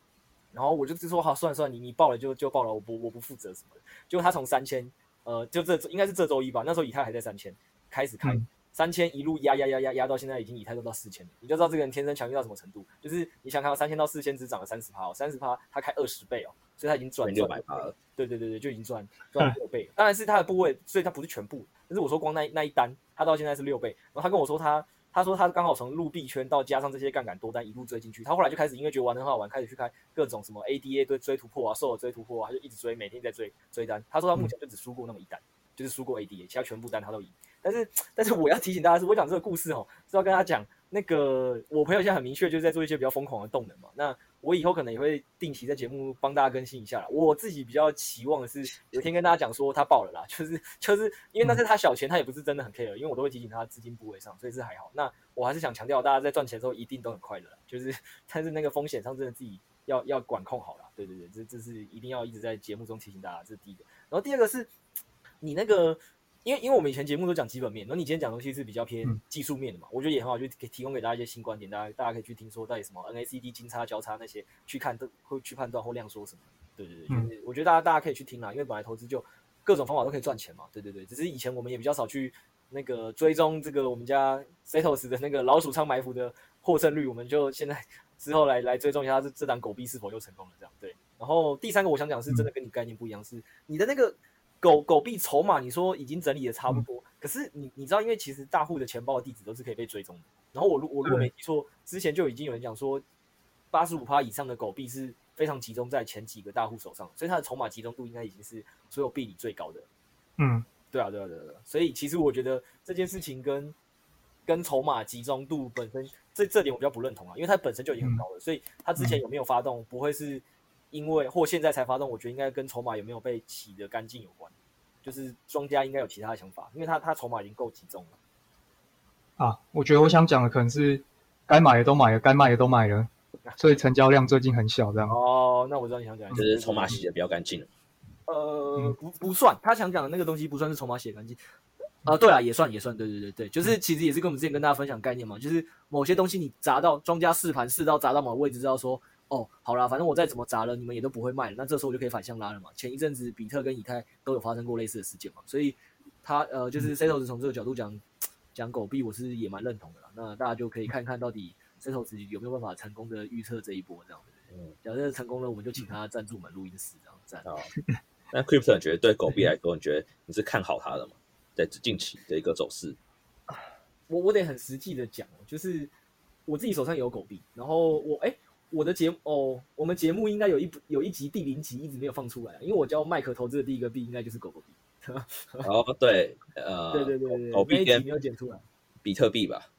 然后我就就说好，算了算了，你你报了就就报了，我不我不负责什么的。结果他从三千，呃，就这应该是这周一吧，那时候以太还在三千，开始开三千、嗯、一路压压压压压到现在已经以太都到四千了，你就知道这个人天生强运到什么程度。就是你想看到三千到四千只涨了三十趴哦，三十趴他开二十倍哦，所以他已经赚六百趴了。对对对对，就已经赚赚了六倍。当然是他的部位，所以他不是全部，但是我说光那那一单，他到现在是六倍。然后他跟我说他。他说他刚好从入币圈到加上这些杠杆多单一路追进去，他后来就开始因为觉得玩得很好玩，开始去开各种什么 ADA 对追突破啊，售后追突破啊，他就一直追，每天在追追单。他说他目前就只输过那么一单，就是输过 ADA，其他全部单他都赢。但是但是我要提醒大家是，我讲这个故事哦，是要跟他讲那个我朋友现在很明确就是在做一些比较疯狂的动能嘛，那。我以后可能也会定期在节目帮大家更新一下啦。我自己比较期望的是，有一天跟大家讲说他爆了啦，就是就是因为那是他小钱，他也不是真的很 care，因为我都会提醒他资金部位上，所以是还好。那我还是想强调，大家在赚钱的时候一定都很快乐，就是但是那个风险上真的自己要要管控好了。对对对，这这是一定要一直在节目中提醒大家，这是第一个。然后第二个是，你那个。因为因为我们以前节目都讲基本面，然后你今天讲东西是比较偏技术面的嘛，嗯、我觉得也很好，就给提供给大家一些新观点，大家大家可以去听说到底什么 NACD 金叉交叉那些，去看都会去判断或量缩什么。对对对，就是我觉得大家大家可以去听啦，因为本来投资就各种方法都可以赚钱嘛。对对对，只是以前我们也比较少去那个追踪这个我们家 Setos 的那个老鼠仓埋伏的获胜率，我们就现在之后来来追踪一下这这档狗币是否又成功了这样。对，然后第三个我想讲是真的跟你概念不一样，是你的那个。狗狗币筹码，你说已经整理的差不多，嗯、可是你你知道，因为其实大户的钱包的地址都是可以被追踪的。然后我如我如果没记错，之前就已经有人讲说，八十五趴以上的狗币是非常集中在前几个大户手上，所以它的筹码集中度应该已经是所有币里最高的。嗯，对啊，对啊，对啊，对啊。所以其实我觉得这件事情跟跟筹码集中度本身这这点我比较不认同啊，因为它本身就已经很高了，所以它之前有没有发动不会是。因为或现在才发动，我觉得应该跟筹码有没有被洗得干净有关，就是庄家应该有其他的想法，因为他他筹码已经够集中了。啊，我觉得我想讲的可能是该买的都买了，该卖的都卖了，所以成交量最近很小这样。哦，那我知道你想讲，就是筹码洗得比较干净。呃，不不算，他想讲的那个东西不算是筹码洗干净。啊，对啊，也算也算，对对对对，就是其实也是跟我们之前跟大家分享概念嘛，就是某些东西你砸到庄家试盘试到砸到某个位置，知道说。哦，好啦，反正我再怎么砸了，你们也都不会卖了。那这时候我就可以反向拉了嘛。前一阵子比特跟以太都有发生过类似的事件嘛，所以他呃，就是 Setos 从这个角度讲讲狗币，我是也蛮认同的啦。那大家就可以看看到底 Setos 有没有办法成功的预测这一波这样子。嗯，假设成功了，我们就请他赞助我们录音室这样。赞。好，那 Crypto 你觉得对狗币来说，你觉得你是看好它的吗？在近期的一个走势？我我得很实际的讲，就是我自己手上有狗币，然后我哎。欸我的节目哦，我们节目应该有一有一集第零集一直没有放出来，因为我教麦克投资的第一个币应该就是狗狗币。哦，对，呃，对对对对，狗币跟没有剪出来，比特币吧。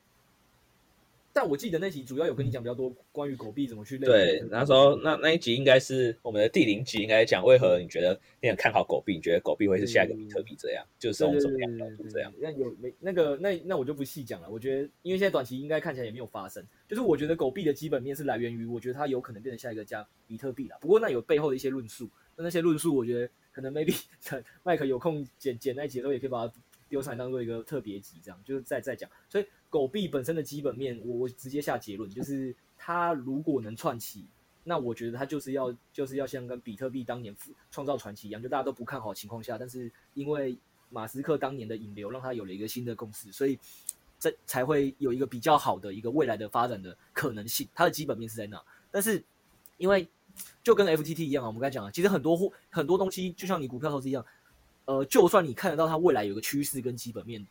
但我记得那集主要有跟你讲比较多关于狗币怎么去类。对，那时候那那一集应该是我们的第零集，应该讲为何你觉得你很看好狗币？你觉得狗币会是下一个比特币这样？嗯、就是从什么样角度这样？那有没那个那那我就不细讲了。我觉得因为现在短期应该看起来也没有发生。就是我觉得狗币的基本面是来源于，我觉得它有可能变成下一个加比特币了。不过那有背后的一些论述，那那些论述我觉得可能 maybe 麦克有空剪剪那一集的时候，也可以把它丢上来当做一个特别集，这样就是再再讲。所以狗币本身的基本面，我我直接下结论，就是它如果能串起，那我觉得它就是要就是要像跟比特币当年创造传奇一样，就大家都不看好情况下，但是因为马斯克当年的引流，让他有了一个新的共识，所以这才会有一个比较好的一个未来的发展的可能性。它的基本面是在那，但是因为就跟 FTT 一样啊，我们刚才讲了，其实很多货很多东西，就像你股票投资一样，呃，就算你看得到它未来有个趋势跟基本面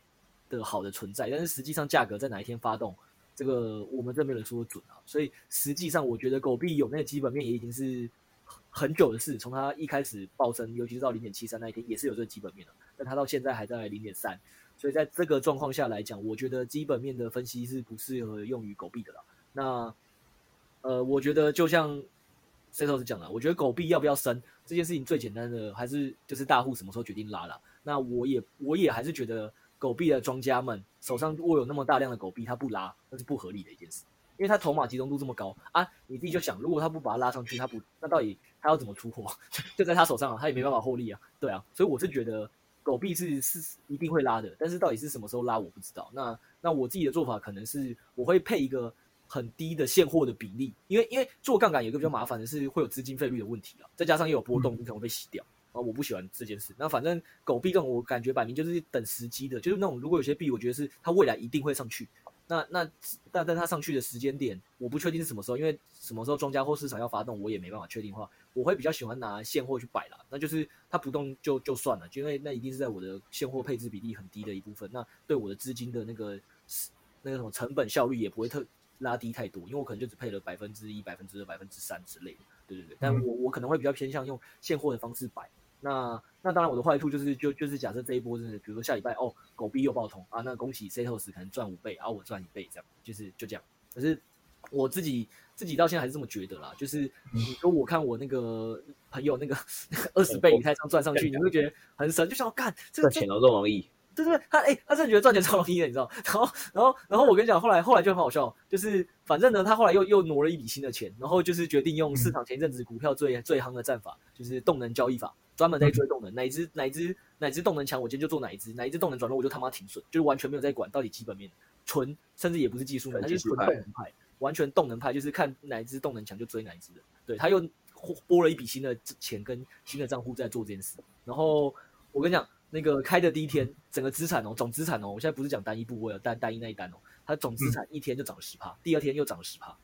的好的存在，但是实际上价格在哪一天发动，这个我们这边没人说准啊。所以实际上，我觉得狗币有那个基本面也已经是很久的事，从它一开始暴升，尤其是到零点七三那一天，也是有这个基本面的。但它到现在还在零点三，所以在这个状况下来讲，我觉得基本面的分析是不适合用于狗币的了。那呃，我觉得就像。Setos 讲了，我觉得狗币要不要升这件事情最简单的还是就是大户什么时候决定拉了。那我也我也还是觉得狗币的庄家们手上握有那么大量的狗币，他不拉那是不合理的一件事，因为他筹码集中度这么高啊，你自己就想，如果他不把它拉上去，他不那到底他要怎么出货？就在他手上啊，他也没办法获利啊，对啊，所以我是觉得狗币是是一定会拉的，但是到底是什么时候拉我不知道。那那我自己的做法可能是我会配一个。很低的现货的比例，因为因为做杠杆有一个比较麻烦的是会有资金费率的问题啊，再加上又有波动，你可能会被洗掉啊，我不喜欢这件事。那反正狗币这种我感觉摆明就是等时机的，就是那种如果有些币，我觉得是它未来一定会上去，那那但但它上去的时间点我不确定是什么时候，因为什么时候庄家或市场要发动，我也没办法确定的话，我会比较喜欢拿现货去摆啦，那就是它不动就就算了，因为那一定是在我的现货配置比例很低的一部分，那对我的资金的那个那个什么成本效率也不会特。拉低太多，因为我可能就只配了百分之一、百分之二、百分之三之类的，对对对。但我我可能会比较偏向用现货的方式摆。那那当然，我的坏处就是就就是假设这一波真的，比如说下礼拜哦，狗币又爆通啊，那恭喜 Setos 可能赚五倍，然后我赚一倍这样，就是就这样。可是我自己自己到现在还是这么觉得啦，就是你说我看我那个朋友那个 二十倍以太上赚上去，你会觉得很神，就想要干这个钱都这么容易。对对对，他哎，他真的觉得赚钱超容易的，你知道？然后，然后，然后我跟你讲，后来，后来就很好笑，就是反正呢，他后来又又挪了一笔新的钱，然后就是决定用市场前一阵子股票最最夯的战法，就是动能交易法，专门在追动能，哪一只哪一只哪一只动能强，我今天就做哪一只，哪一只动能转弱，我就他妈停损，就是完全没有在管到底基本面，纯甚至也不是技术面，他就是纯动能派，完全动能派，就是看哪一只动能强就追哪一只的。对，他又拨了一笔新的钱跟新的账户在做这件事，然后我跟你讲。那个开的第一天，整个资产哦，总资产哦，我现在不是讲单一部位，单单一那一单哦，它总资产一天就涨了十趴，第二天又涨了十趴，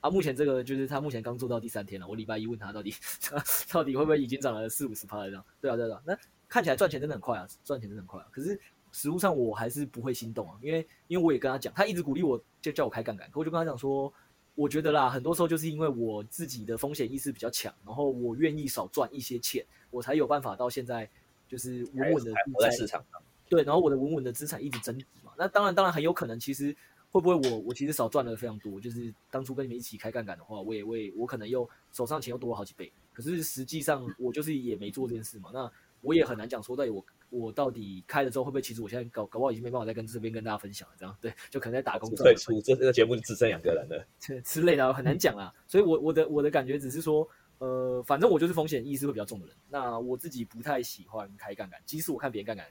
啊，目前这个就是他目前刚做到第三天了，我礼拜一问他到底 到底会不会已经涨了四五十趴了这样，对啊对啊，那看起来赚钱真的很快啊，赚钱真的很快啊，可是实物上我还是不会心动啊，因为因为我也跟他讲，他一直鼓励我就叫我开杠杆，可我就跟他讲说，我觉得啦，很多时候就是因为我自己的风险意识比较强，然后我愿意少赚一些钱，我才有办法到现在。就是稳稳的在市场上，对，然后我的稳稳的资产一直增值嘛。那当然，当然很有可能，其实会不会我我其实少赚了非常多。就是当初跟你们一起开杠杆的话，我也为我可能又手上钱又多了好几倍。可是实际上我就是也没做这件事嘛。那我也很难讲说到底我我到底开了之后会不会，其实我现在搞搞不好已经没办法再跟这边跟大家分享了。这样对，就可能在打工对，出这这个节目就只剩两个人了，之类的很难讲啊。所以我我的我的感觉只是说。呃，反正我就是风险意识会比较重的人。那我自己不太喜欢开杠杆，即使我看别人杠杆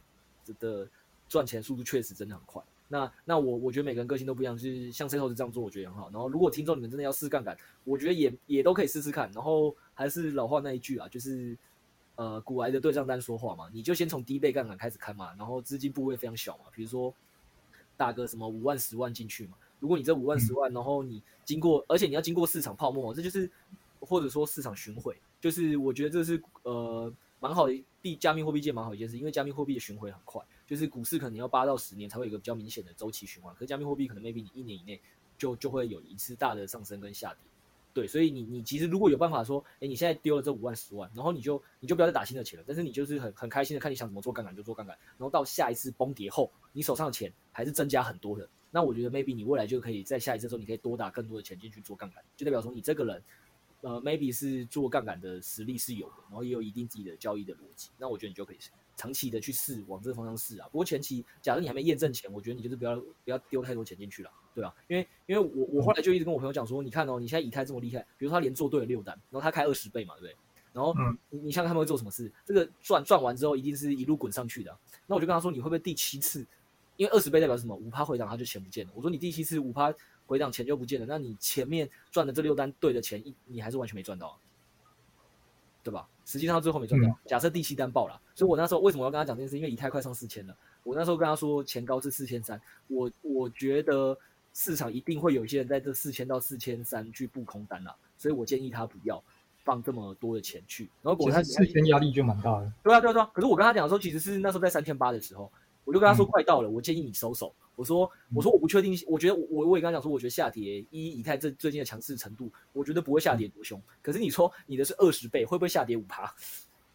的赚钱速度确实真的很快。那那我我觉得每个人个性都不一样，就是像 C 头是这样做，我觉得很好。然后如果听众你们真的要试杠杆，我觉得也也都可以试试看。然后还是老话那一句啊，就是呃，古来的对账单说话嘛，你就先从低倍杠杆开始看嘛，然后资金部位非常小嘛，比如说打个什么五万、十万进去嘛。如果你这五万、十万，然后你经过，而且你要经过市场泡沫，这就是。或者说市场巡回，就是我觉得这是呃蛮好的，币加密货币界蛮好一件事，因为加密货币的巡回很快，就是股市可能要八到十年才会有一个比较明显的周期循环，可是加密货币可能 maybe 你一年以内就就会有一次大的上升跟下跌，对，所以你你其实如果有办法说，哎，你现在丢了这五万十万，然后你就你就不要再打新的钱了，但是你就是很很开心的看你想怎么做杠杆就做杠杆，然后到下一次崩跌后，你手上的钱还是增加很多的，那我觉得 maybe 你未来就可以在下一次的时候，你可以多打更多的钱进去做杠杆，就代表说你这个人。呃，maybe 是做杠杆的实力是有的，然后也有一定自己的交易的逻辑，那我觉得你就可以长期的去试，往这个方向试啊。不过前期，假如你还没验证前，我觉得你就是不要不要丢太多钱进去了，对啊，因为因为我我后来就一直跟我朋友讲说，你看哦，你现在以太这么厉害，比如说他连做对了六单，然后他开二十倍嘛，对不对？然后你你想想他们会做什么事？这个赚赚完之后，一定是一路滚上去的、啊。那我就跟他说，你会不会第七次？因为二十倍代表什么？五趴回档，他就钱不见了。我说你第七次五趴回档，钱就不见了。那你前面赚的这六单对的钱，一你还是完全没赚到、啊，对吧？实际上最后没赚到。假设第七单爆了，所以我那时候为什么要跟他讲这件事？因为以太快上四千了。我那时候跟他说前高是四千三，我我觉得市场一定会有一些人在这四千到四千三去布空单了，所以我建议他不要放这么多的钱去。然后果然四千压力就蛮大的。对啊对啊对啊。可是我跟他讲的时候，其实是那时候在三千八的时候，我就跟他说快到了，我建议你收手。我说我说我不确定，我觉得我我也跟他讲说，我觉得下跌一以太这最近的强势程度，我觉得不会下跌多凶。可是你说你的是二十倍，会不会下跌五趴？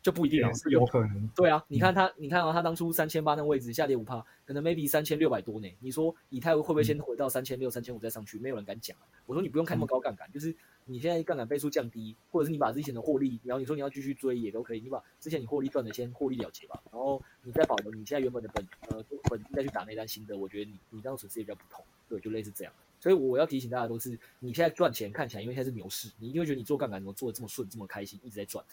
就不一定了，是有可能。对啊，你看他，你看啊，他当初三千八那个位置下跌五趴，可能 maybe 三千六百多呢。你说以太会不会先回到三千六、三千五再上去？没有人敢讲啊。我说你不用开那么高杠杆，就是你现在杠杆倍数降低，或者是你把之前的获利，然后你说你要继续追也都可以，你把之前你获利赚的先获利了结吧，然后你再保留你现在原本的本呃本金再去打那单新的，我觉得你你这样损失也比较不同。对，就类似这样。所以我要提醒大家都是，你现在赚钱看起来因为现在是牛市，你一定会觉得你做杠杆怎么做的这么顺这么开心，一直在赚。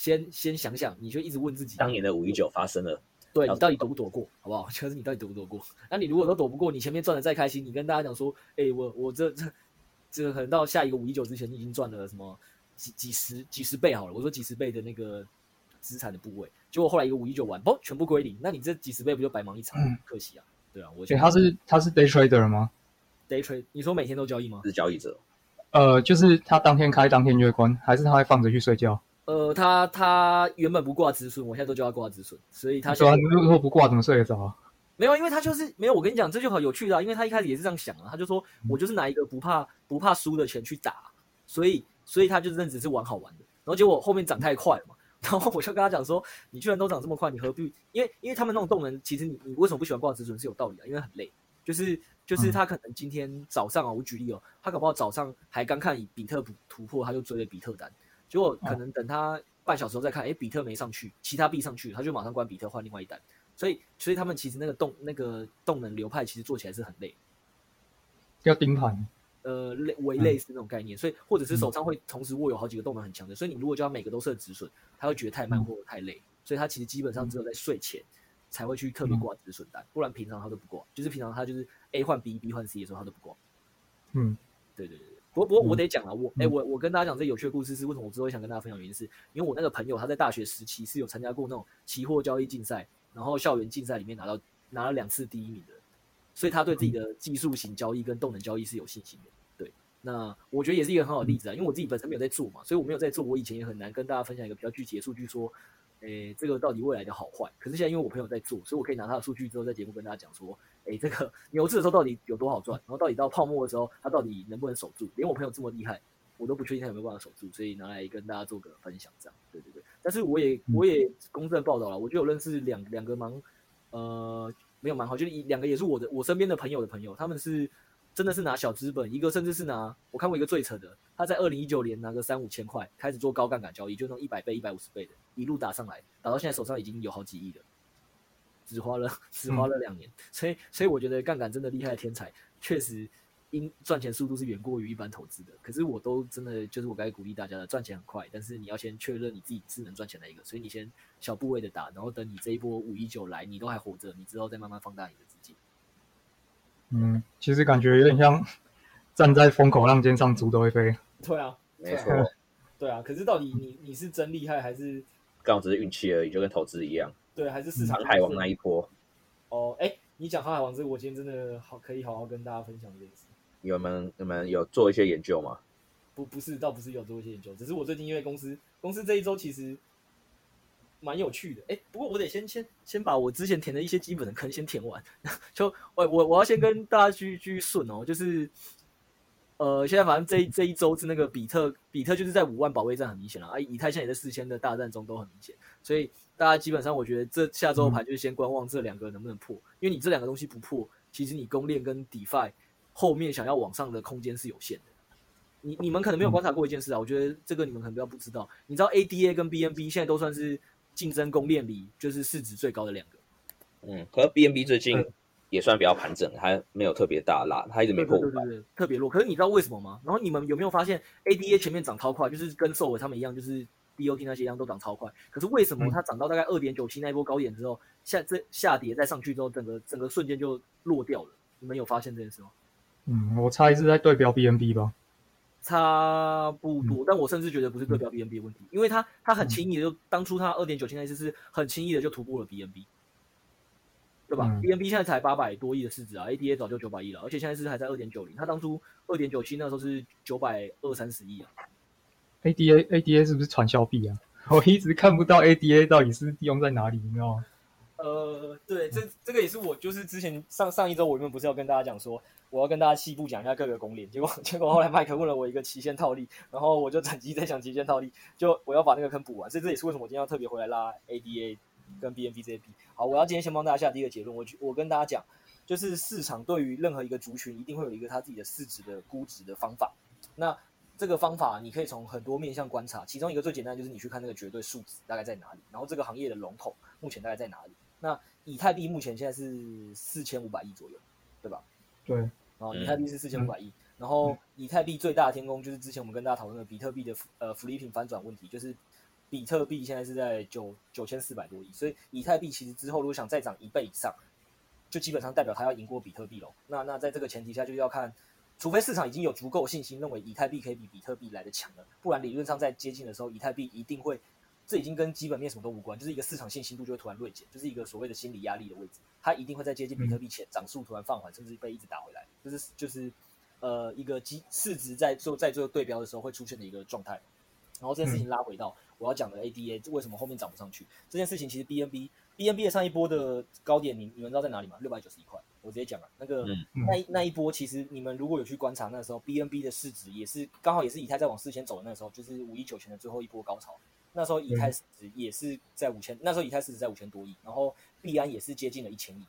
先先想想，你就一直问自己，当年的五一九发生了，对你到底躲不躲过，好不好？就是你到底躲不躲过？那你如果都躲不过，你前面赚的再开心，你跟大家讲说，哎、欸，我我这这这可能到下一个五一九之前，你已经赚了什么几几十几十倍好了。我说几十倍的那个资产的部位，结果后来一个五一九完，不全部归零，那你这几十倍不就白忙一场？嗯、可惜啊，对啊，我觉得他是他是 day trader 吗？day trade，你说每天都交易吗？是交易者，呃，就是他当天开当天就会关，还是他会放着去睡觉？呃，他他原本不挂止损，我现在都叫他挂止损，所以他说如果不挂怎么睡得着啊？没有，因为他就是没有。我跟你讲，这就很有趣的啊，因为他一开始也是这样想啊，他就说我就是拿一个不怕不怕输的钱去打，所以所以他就认只是玩好玩的。然后结果后面涨太快了嘛，然后我就跟他讲说，你居然都涨这么快，你何必？因为因为他们那种动能，其实你你为什么不喜欢挂止损是有道理的，因为很累，就是就是他可能今天早上啊，我举例哦，他搞不好早上还刚看比特币突破，他就追了比特单。结果可能等他半小时后再看，哎，比特没上去，其他币上去，他就马上关比特换另外一单。所以，所以他们其实那个动那个动能流派其实做起来是很累，要盯盘，呃，类为类似那种概念。嗯、所以，或者是手上会同时握有好几个动能很强的，所以你如果叫他每个都设止损，他会觉得太慢或者太累。所以他其实基本上只有在睡前才会去特别挂止损单，不然平常他都不挂。就是平常他就是 A 换 B，B 换 C 的时候他都不挂。嗯，对对对。不过，不过我得讲啊，我哎、欸，我我跟大家讲这有趣的故事是为什么？我之后会想跟大家分享，原因是因为我那个朋友他在大学时期是有参加过那种期货交易竞赛，然后校园竞赛里面拿到拿了两次第一名的，所以他对自己的技术型交易跟动能交易是有信心的。对，那我觉得也是一个很好的例子啊，因为我自己本身没有在做嘛，所以我没有在做，我以前也很难跟大家分享一个比较具体的数据说。诶，这个到底未来的好坏？可是现在因为我朋友在做，所以我可以拿他的数据之后在节目跟大家讲说，诶，这个牛市的时候到底有多好赚，然后到底到泡沫的时候，它到底能不能守住？连我朋友这么厉害，我都不确定他有没有办法守住，所以拿来跟大家做个分享，这样。对对对。但是我也我也公正报道了，我就有认识两两个蛮，呃，没有蛮好，就是一两个也是我的我身边的朋友的朋友，他们是。真的是拿小资本，一个甚至是拿，我看过一个最扯的，他在二零一九年拿个三五千块开始做高杠杆交易，就那种一百倍、一百五十倍的，一路打上来，打到现在手上已经有好几亿了，只花了只花了两年，嗯、所以所以我觉得杠杆真的厉害的天才，确实因赚钱速度是远过于一般投资的。可是我都真的就是我该鼓励大家的，赚钱很快，但是你要先确认你自己是能赚钱的一个，所以你先小部位的打，然后等你这一波五一九来，你都还活着，你之后再慢慢放大你的资金。嗯，其实感觉有点像 站在风口浪尖上，猪都会飞。对啊，没错。对啊，可是到底你你是真厉害还是刚好只是运气而已，就跟投资一样。对，还是市场。海王那一波。哦，哎，你讲航海王这个，我今天真的好可以好好跟大家分享这件事。你们你们有做一些研究吗？不，不是，倒不是有做一些研究，只是我最近因为公司公司这一周其实。蛮有趣的，哎，不过我得先先先把我之前填的一些基本的坑先填完。就我我我要先跟大家去去顺哦，就是呃，现在反正这这一周是那个比特比特就是在五万保卫战很明显了啊，以太现在也在四千的大战中都很明显，所以大家基本上我觉得这下周盘就是先观望这两个能不能破，因为你这两个东西不破，其实你公链跟 DeFi 后面想要往上的空间是有限的。你你们可能没有观察过一件事啊，我觉得这个你们可能不要不知道，你知道 ADA 跟 BNB 现在都算是。竞争公链里就是市值最高的两个，嗯，可是 BNB 最近也算比较盘整，还没有特别大拉，它一直没破，对对对，特别弱。可是你知道为什么吗？然后你们有没有发现 ADA 前面涨超快，就是跟受尾他们一样，就是 BOT 那些一样都涨超快。可是为什么它涨到大概二点九七那一波高点之后，下这下跌再上去之后，整个整个瞬间就落掉了？你们有发现这件事吗？嗯，我猜是在对标 BNB 吧。差不多，嗯、但我甚至觉得不是对标 BNB 的问题，嗯、因为它它很轻易的就、嗯、当初它二点九七那一次是很轻易的就突破了 BNB，对吧、嗯、？BNB 现在才八百多亿的市值啊，ADA 早就九百亿了，而且现在是还在二点九零，它当初二点九七那时候是九百二三十亿啊。ADA ADA 是不是传销币啊？我一直看不到 ADA 到底是用在哪里，你知道吗？呃，对，这这个也是我就是之前上上一周我原本不是要跟大家讲说。我要跟大家细部讲一下各个公链，结果结果后来麦克问了我一个期限套利，然后我就整机在想期限套利，就我要把那个坑补完，所以这也是为什么我今天要特别回来拉 ADA 跟 BNB 这些币。好，我要今天先帮大家下第一个结论，我我跟大家讲，就是市场对于任何一个族群一定会有一个他自己的市值的估值的方法，那这个方法你可以从很多面向观察，其中一个最简单就是你去看那个绝对数值大概在哪里，然后这个行业的龙头目前大概在哪里。那以太币目前现在是四千五百亿左右，对吧？对。然后以太币是四千五百亿，嗯、然后以太币最大的天空就是之前我们跟大家讨论的比特币的呃福利品反转问题，就是比特币现在是在九九千四百多亿，所以以太币其实之后如果想再涨一倍以上，就基本上代表它要赢过比特币喽。那那在这个前提下，就要看，除非市场已经有足够信心认为以太币可以比比特币来的强了，不然理论上在接近的时候，以太币一定会。这已经跟基本面什么都无关，就是一个市场信心度就会突然锐减，就是一个所谓的心理压力的位置，它一定会在接近比特币前涨速突然放缓，甚至被一直打回来，就是就是呃一个基市值在做在做对标的时候会出现的一个状态。然后这件事情拉回到我要讲的 ADA 为什么后面涨不上去这件事情，其实 BNB BNB 的上一波的高点，你你们知道在哪里吗？六百九十一块，我直接讲了，那个、嗯、那那一波其实你们如果有去观察，那时候 BNB 的市值也是刚好也是以太在往四千走的那时候，就是五一九前的最后一波高潮。那时候以太市值也是在五千，那时候以太市值在五千多亿，然后币安也是接近了一千亿。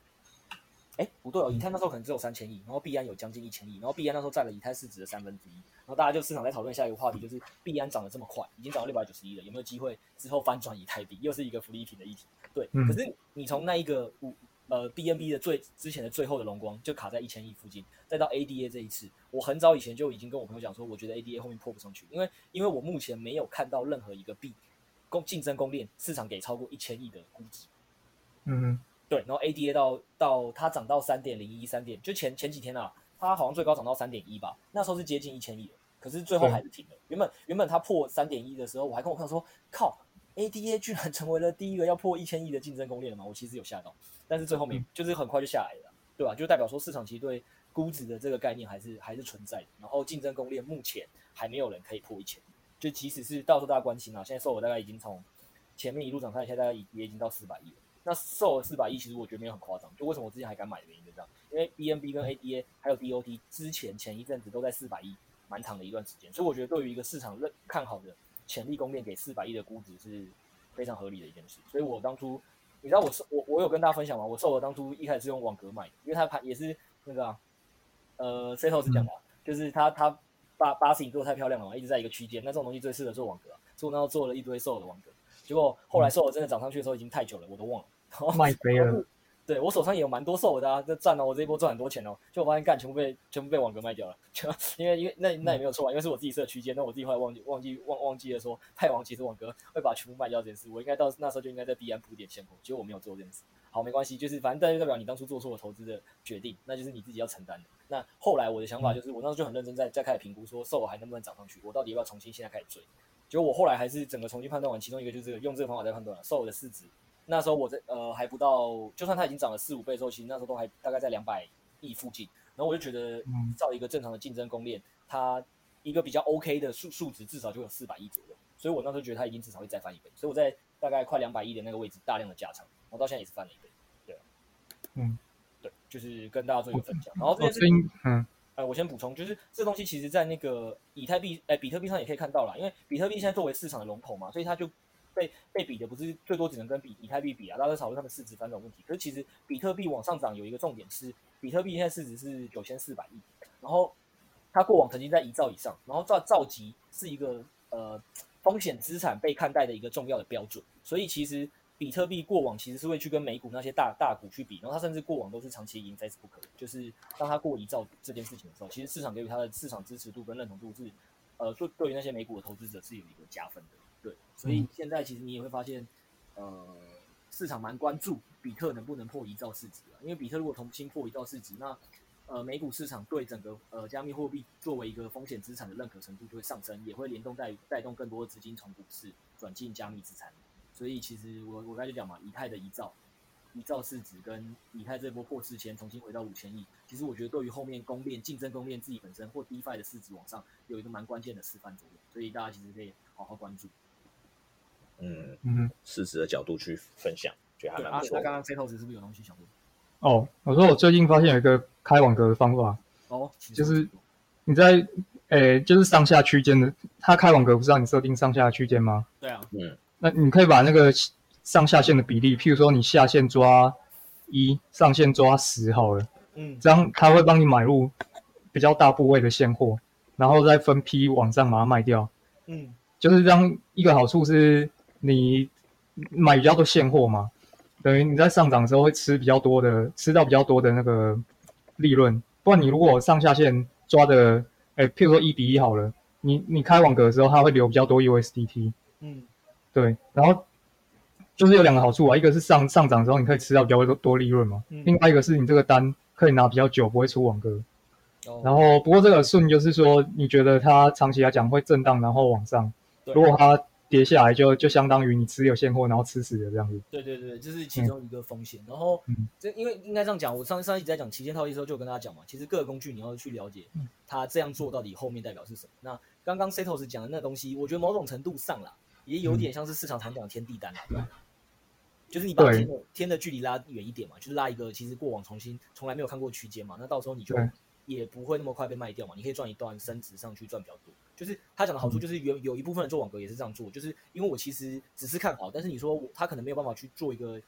哎，不对哦，以太那时候可能只有三千亿，然后币安有将近一千亿，然后币安那时候占了以太市值的三分之一。然后大家就市场在讨论下一个话题，就是币安涨得这么快，已经涨到六百九十亿了，有没有机会之后翻转以太币？又是一个福利品的议题。对，嗯、可是你从那一个五呃 BNB 的最之前的最后的龙光就卡在一千亿附近，再到 ADA 这一次，我很早以前就已经跟我朋友讲说，我觉得 ADA 后面破不上去，因为因为我目前没有看到任何一个币。供竞争供链市场给超过一千亿的估值，嗯哼，对，然后 ADA 到到它涨到三点零一三点，就前前几天啊，它好像最高涨到三点一吧，那时候是接近一千亿，可是最后还是停了。原本原本它破三点一的时候，我还跟我朋友说，靠，ADA 居然成为了第一个要破一千亿的竞争攻略了嘛？我其实有吓到，但是最后没，就是很快就下来了，对吧？就代表说市场其实对估值的这个概念还是还是存在的，然后竞争攻略目前还没有人可以破一千。就即使是到时候大家关心啊，现在 SOL 大概已经从前面一路涨上来，现在大概也已经到四百亿了。那售了四百亿，其实我觉得没有很夸张。就为什么我之前还敢买的原因就这样，因为 BNB 跟 ADA 还有 DOT 之前前一阵子都在四百亿，蛮长的一段时间。所以我觉得对于一个市场认看好的潜力公链给四百亿的估值是非常合理的一件事。所以我当初，你知道我是我我有跟大家分享吗？我 SOL 当初一开始是用网格买的，因为它盘也是那个、啊、呃 Setos 讲的，嗯、就是他他。八八十做太漂亮了嘛，一直在一个区间。那这种东西最适合做网格，所以我那时候做了一堆 SOL 的网格。结果后来 SOL 真的涨上去的时候已经太久了，我都忘了。卖飞了。对，我手上也有蛮多 SOL 的啊，这赚了我这一波赚很多钱哦。就我发现干全部被全部被网格卖掉了，就 因为因为那那也没有错啊，因为是我自己设区间，那我自己后来忘记忘记忘忘记了说太王其实网格会把全部卖掉这件事，我应该到那时候就应该在币安铺点现货，结果我没有做这件事。好，没关系，就是反正代表你当初做错了投资的决定，那就是你自己要承担的。那后来我的想法就是，我那时候就很认真在在开始评估说，SOL 还能不能涨上去，我到底要不要重新现在开始追？结果我后来还是整个重新判断完，其中一个就是用这个方法在判断了 SOL 的市值。那时候我在呃还不到，就算它已经涨了四五倍之后，其实那时候都还大概在两百亿附近。然后我就觉得，照一个正常的竞争公链，它一个比较 OK 的数数值至少就有四百亿左右。所以我那时候觉得它已经至少会再翻一倍。所以我在大概快两百亿的那个位置大量的加仓，我到现在也是翻了一倍。对嗯，对，就是跟大家做一个分享。然后这件事情，嗯，我先补充，就是这东西其实在那个以太币，哎，比特币上也可以看到了，因为比特币现在作为市场的龙头嘛，所以它就被被比的不是最多只能跟比以太币比啊，大家讨论它的市值翻转问题。可是其实比特币往上涨有一个重点是，比特币现在市值是九千四百亿，然后它过往曾经在一兆以上，然后兆兆级是一个呃风险资产被看待的一个重要的标准，所以其实。比特币过往其实是会去跟美股那些大大股去比，然后它甚至过往都是长期赢 Facebook，就是当它过一兆这件事情的时候，其实市场给予它的市场支持度跟认同度是，呃，对对于那些美股的投资者是有一个加分的。对，所以现在其实你也会发现，呃，市场蛮关注比特能不能破一兆市值啊，因为比特如果重新破一兆市值，那呃美股市场对整个呃加密货币作为一个风险资产的认可程度就会上升，也会联动带带动更多的资金从股市转进加密资产。所以其实我我刚才就讲嘛，以太的一兆。一兆市值跟以太这波破四千，重新回到五千亿，其实我觉得对于后面公链竞争公链自己本身或 DeFi 的市值往上有一个蛮关键的示范作用，所以大家其实可以好好关注。嗯嗯，市值的角度去分享，觉得还蛮不错。那刚刚 Setos 是不是有东西想问？哦，我说我最近发现有一个开网格的方法，哦，就是你在诶、欸，就是上下区间的，它开网格不是让你设定上下区间吗？对啊，嗯，那你可以把那个。上下限的比例，譬如说你下限抓一，上限抓十好了，嗯，这样他会帮你买入比较大部位的现货，然后再分批往上把它卖掉，嗯，就是这样一个好处是你买比较多现货嘛，等于你在上涨的时候会吃比较多的，吃到比较多的那个利润，不然你如果上下限抓的，哎，譬如说一比一好了，你你开网格的时候它会留比较多 USDT，嗯，对，然后。就是有两个好处啊，一个是上上涨的时候你可以吃到比较多多利润嘛，嗯、另外一个是你这个单可以拿比较久，不会出网格。哦、然后不过这个顺就是说，你觉得它长期来讲会震荡，然后往上，对如果它跌下来就就相当于你持有现货，然后吃死的这样子。对对对，这是其中一个风险。嗯、然后这因为应该这样讲，我上上一直在讲期间套利的时候就有跟大家讲嘛，其实各个工具你要去了解它这样做到底后面代表是什么。那刚刚 Setos 讲的那东西，我觉得某种程度上啦，也有点像是市场常讲的天地单啦。嗯就是你把天的天的距离拉远一点嘛，就是拉一个其实过往重新从来没有看过区间嘛，那到时候你就也不会那么快被卖掉嘛，你可以赚一段升值上去赚比较多。就是他讲的好处就是有有一部分人做网格也是这样做，就是因为我其实只是看好，但是你说他可能没有办法去做一个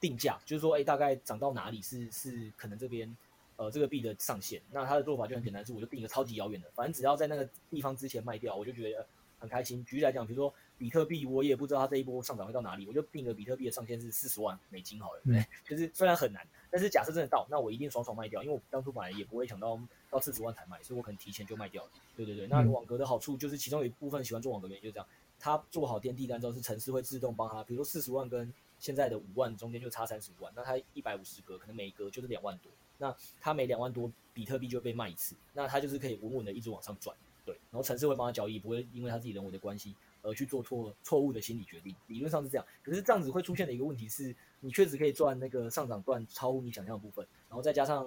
定价，就是说哎、欸、大概涨到哪里是是可能这边呃这个币的上限，那他的做法就很简单，是我就定一个超级遥远的，反正只要在那个地方之前卖掉，我就觉得很开心。举例来讲，比如说。比特币我也不知道它这一波上涨会到哪里，我就定个比特币的上限是四十万美金好了，对，就是虽然很难，但是假设真的到，那我一定爽爽卖掉，因为我当初本来也不会想到到四十万才卖，所以我可能提前就卖掉了。对对对，那网格的好处就是其中有一部分喜欢做网格的原因就是这样，他做好天地单之后是城市会自动帮他，比如说四十万跟现在的五万中间就差三十五万，那他一百五十格可能每一格就是两万多，那他每两万多比特币就被卖一次，那他就是可以稳稳的一直往上转，对，然后城市会帮他交易，不会因为他自己人为的关系。而去做错错误的心理决定，理论上是这样。可是这样子会出现的一个问题是，你确实可以赚那个上涨段超乎你想象的部分，然后再加上，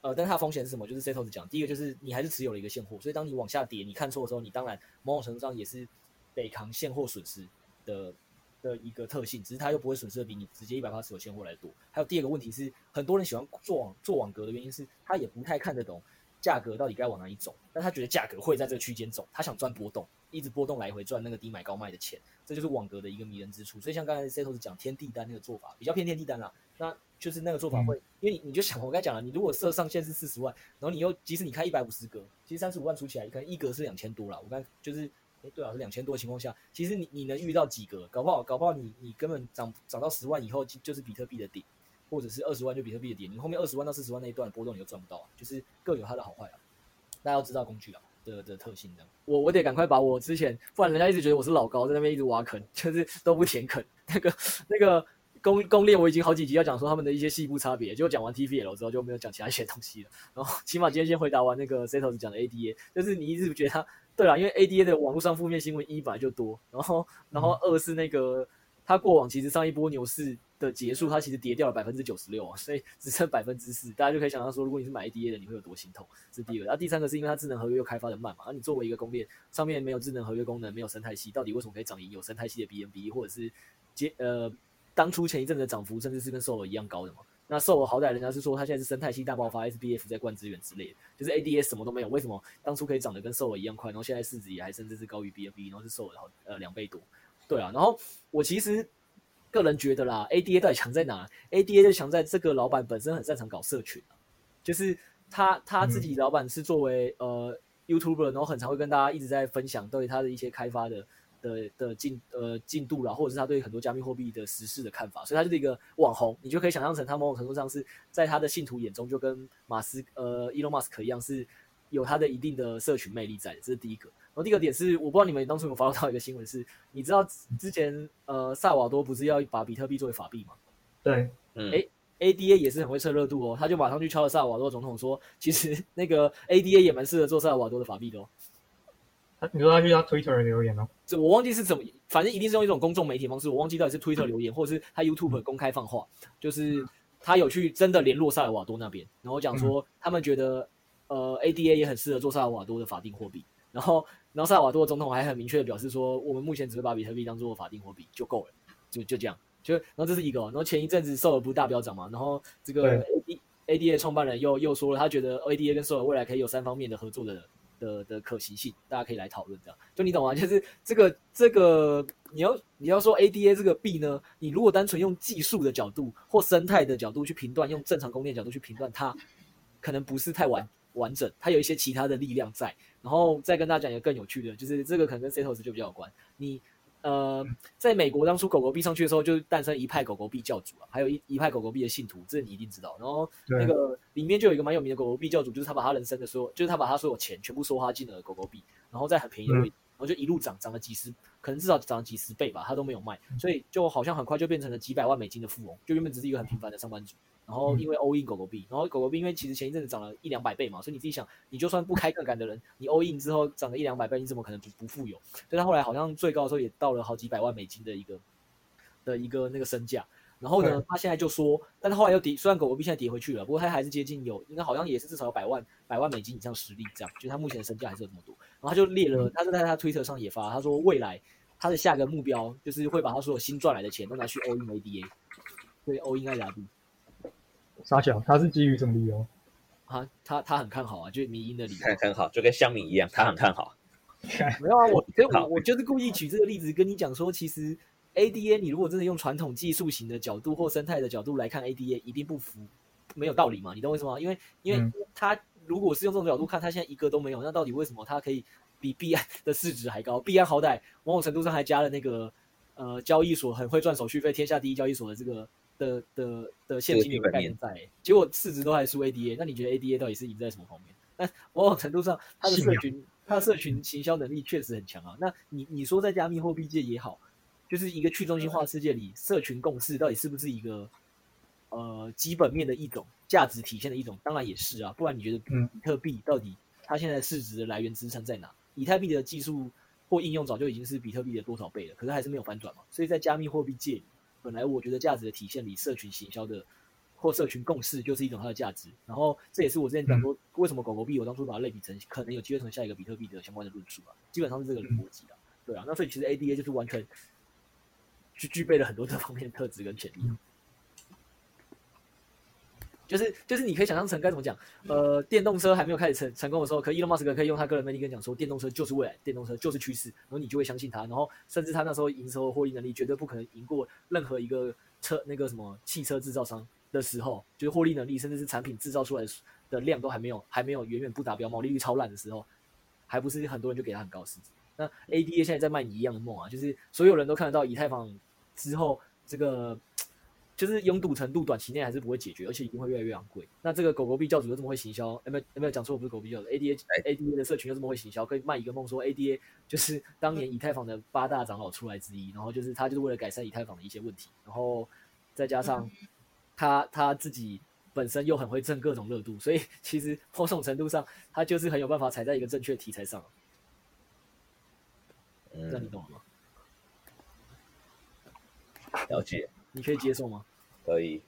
呃，但它风险是什么？就是 Setos 讲，第一个就是你还是持有了一个现货，所以当你往下跌，你看错的时候，你当然某种程度上也是得扛现货损失的的一个特性，只是它又不会损失的比你直接一百八持有现货来多。还有第二个问题是，很多人喜欢做网做网格的原因是，他也不太看得懂价格到底该往哪里走，但他觉得价格会在这个区间走，他想赚波动。一直波动来回赚那个低买高卖的钱，这就是网格的一个迷人之处。所以像刚才 Setos 讲天地单那个做法，比较偏天地单啦。那就是那个做法会，因为你你就想我刚才讲了，你如果设上限是四十万，然后你又即使你开一百五十格，其实三十五万出起来，可能一格是两千多啦。我刚就是，哎，对啊，是两千多的情况下，其实你你能遇到几格？搞不好搞不好你你根本涨涨到十万以后就是比特币的顶，或者是二十万就比特币的点，你后面二十万到四十万那一段波动你就赚不到啊。就是各有它的好坏啊，大家要知道工具啊。的的特性的，我我得赶快把我之前，不然人家一直觉得我是老高，在那边一直挖坑，就是都不填坑。那个那个公攻略我已经好几集要讲说他们的一些细部差别，结果讲完 TVL 之后就没有讲其他一些东西了。然后起码今天先回答完那个 Setos 讲的 ADA，就是你一直觉得他对啊，因为 ADA 的网络上负面新闻一本来就多，然后然后二是那个他过往其实上一波牛市。的结束，它其实跌掉了百分之九十六啊，所以只剩百分之四，大家就可以想象说，如果你是买 ADA 的，你会有多心痛。这是第二个，然后第三个是因为它智能合约又开发的慢嘛，而你作为一个公链，上面没有智能合约功能，没有生态系，到底为什么可以涨赢有生态系的 BNB，或者是接呃当初前一阵子的涨幅甚至是跟 Sol 一样高的嘛？那 Sol 好歹人家是说它现在是生态系大爆发，SBF 在灌资源之类的，就是 ADA 什么都没有，为什么当初可以涨得跟 Sol 一样快，然后现在市值也还甚至是高于 BNB，然后是 Sol 好呃两倍多，对啊，然后我其实。个人觉得啦，ADA 到底强在哪？ADA 就强在这个老板本身很擅长搞社群，就是他他自己老板是作为呃 YouTuber，然后很常会跟大家一直在分享对他的一些开发的的的进呃进度啦，或者是他对很多加密货币的实事的看法，所以他就是一个网红，你就可以想象成他某种程度上是在他的信徒眼中就跟马斯呃 Elon Musk 一样，是有他的一定的社群魅力在的，这是第一个。后第二个点是，我不知道你们当初有发到一个新闻是，你知道之前呃萨瓦多不是要把比特币作为法币吗？对，嗯，哎，ADA 也是很会蹭热度哦，他就马上去敲了萨尔瓦多总统说，其实那个 ADA 也蛮适合做萨尔瓦多的法币的哦。你说他去他 Twitter 留言哦？这我忘记是怎么，反正一定是用一种公众媒体方式，我忘记到底是 Twitter 留言，或者是他 YouTube 公开放话，就是他有去真的联络萨尔瓦多那边，然后讲说他们觉得呃 ADA 也很适合做萨尔瓦多的法定货币，然后然后萨尔瓦多总统还很明确的表示说，我们目前只会把比特币当做法定货币就够了，就就这样，就然后这是一个，然后前一阵子索尔不是大飙涨嘛，然后这个 AD ADA 创办人又又说了，他觉得 ADA 跟索尔未来可以有三方面的合作的。的的可行性，大家可以来讨论这样，就你懂吗？就是这个这个，你要你要说 ADA 这个币呢，你如果单纯用技术的角度或生态的角度去评断，用正常供电角度去评断它，可能不是太完完整，它有一些其他的力量在。然后再跟大家讲一个更有趣的，就是这个可能跟 Setos 就比较有关，你。呃，在美国当初狗狗币上去的时候，就诞生一派狗狗币教主啊，还有一一派狗狗币的信徒，这你一定知道。然后那个里面就有一个蛮有名的狗狗币教主，就是他把他人生的所有，就是他把他所有钱全部梭哈进了狗狗币，然后在很便宜的位置，然后就一路涨，涨了几十，可能至少涨了几十倍吧，他都没有卖，所以就好像很快就变成了几百万美金的富翁，就原本只是一个很平凡的上班族。然后因为 all in 狗狗币，然后狗狗币因为其实前一阵子涨了一两百倍嘛，所以你自己想，你就算不开杠杆的人，你 all in 之后涨了一两百倍，你怎么可能不不富有？所以他后来好像最高的时候也到了好几百万美金的一个的一个那个身价。然后呢，他现在就说，但是后来又跌，虽然狗狗币现在跌回去了，不过他还是接近有，应该好像也是至少有百万百万美金以上实力这样，就是他目前的身价还是有这么多。然后他就列了，他是在他推特上也发，他说未来他的下个目标就是会把他所有新赚来的钱都拿去 all in ADA，对 all in 爱达币。傻小，他是基于什么理由？啊，他他很看好啊，就是迷因的理由。看很好，就跟香米一样，他很看好。没有啊，我 所以我我就是故意举这个例子跟你讲说，其实 ADA 你如果真的用传统技术型的角度或生态的角度来看 ADA，一定不服，没有道理嘛？你懂我意思吗？因为因为他如果是用这种角度看，他现在一个都没有，那到底为什么他可以比币安的市值还高？币安好歹某种程度上还加了那个呃交易所很会赚手续费，天下第一交易所的这个。的的的现金流概念在，结果市值都还输 ADA，那你觉得 ADA 到底是赢在什么方面？那某种程度上，它的社群，它的社群行销能力确实很强啊。那你你说在加密货币界也好，就是一个去中心化世界里，社群共识到底是不是一个呃基本面的一种价值体现的一种？当然也是啊，不然你觉得比特币到底它现在市值的来源支撑在哪？以太币的技术或应用早就已经是比特币的多少倍了，可是还是没有反转嘛。所以在加密货币界里。本来我觉得价值的体现里，社群行销的或社群共识就是一种它的价值。然后这也是我之前讲说，为什么狗狗币我当初把它类比成可能有机会成为下一个比特币的相关的论述啊，基本上是这个逻辑啊。对啊，那所以其实 ADA 就是完全具具备了很多这方面的特质跟潜力。就是就是你可以想象成该怎么讲，呃，电动车还没有开始成成功的时候，可 Elon Musk 可以用他个人魅力跟你讲说，电动车就是未来，电动车就是趋势，然后你就会相信他，然后甚至他那时候营收获利能力绝对不可能赢过任何一个车那个什么汽车制造商的时候，就是获利能力甚至是产品制造出来的量都还没有还没有远远不达标，毛利率超烂的时候，还不是很多人就给他很高市值。那 ADA 现在在卖你一样的梦啊，就是所有人都看得到以太坊之后这个。就是拥堵程度短期内还是不会解决，而且一定会越来越昂贵。那这个狗狗币教主又这么会行销，有没有有没有讲错？我不是狗币教主，ADA ADA 的社群又这么会行销，可以卖一个梦说 ADA 就是当年以太坊的八大长老出来之一，然后就是他就是为了改善以太坊的一些问题，然后再加上他他自己本身又很会蹭各种热度，所以其实某种程度上他就是很有办法踩在一个正确题材上。嗯，那你懂了吗？了解。你可以接受吗？可以。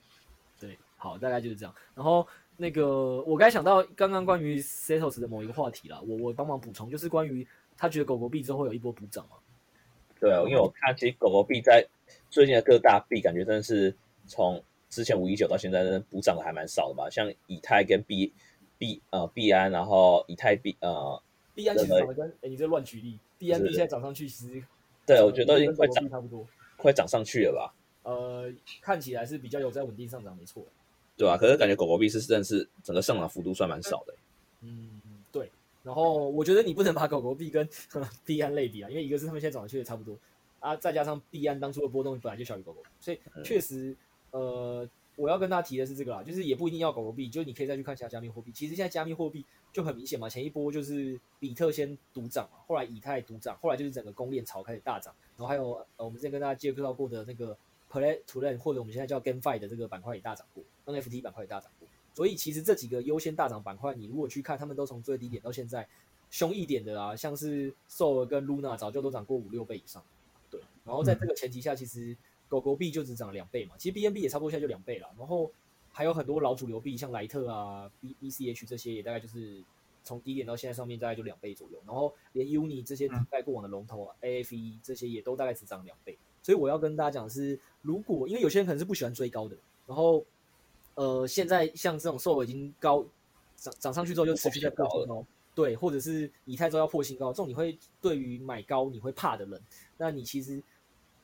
对，好，大概就是这样。然后那个，我刚才想到刚刚关于 Setos 的某一个话题啦，我我帮忙补充，就是关于他觉得狗狗币之后会有一波补涨嘛？对啊，因为我看其实狗狗币在最近的各大币，感觉真的是从之前五一九到现在，真的补涨的还蛮少的吧？像以太跟币币呃币安，然后以太币呃币安其实涨得跟哎你这乱举例，币安币现在涨上去其实对，我觉得已经快涨差不多，快涨上去了吧？呃，看起来是比较有在稳定上涨，没错。对啊，可是感觉狗狗币是真的是整个上涨幅度算蛮少的。嗯，对。然后我觉得你不能把狗狗币跟 币安类比啊，因为一个是他们现在涨的确实差不多啊，再加上币安当初的波动本来就小于狗狗，所以确实，呃，我要跟大家提的是这个啦，就是也不一定要狗狗币，就你可以再去看一下加密货币。其实现在加密货币就很明显嘛，前一波就是比特先独涨嘛，后来以太独涨，后来就是整个公链潮开始大涨，然后还有呃我们之前跟大家介绍过的那个 Play to Earn 或者我们现在叫 GameFi 的这个板块也大涨过，NFT 板块也大涨过。所以其实这几个优先大涨板块，你如果去看，他们都从最低点到现在凶一点的啊，像是 Sol 跟 Luna 早就都涨过五六倍以上。对，然后在这个前提下，其实狗狗币就只涨了两倍嘛，其实 BNB 也差不多现在就两倍了。然后还有很多老主流币，像莱特啊、B BCH 这些，也大概就是从低点到现在上面大概就两倍左右。然后连 Uni 这些带过往的龙头啊、嗯、AFE 这些也都大概只涨两倍。所以我要跟大家讲的是，如果因为有些人可能是不喜欢追高的，然后呃现在像这种 Sol 已经高涨涨上去之后就持续在破新高，对，或者是以太之后要破新高，这种你会对于买高你会怕的人。那你其实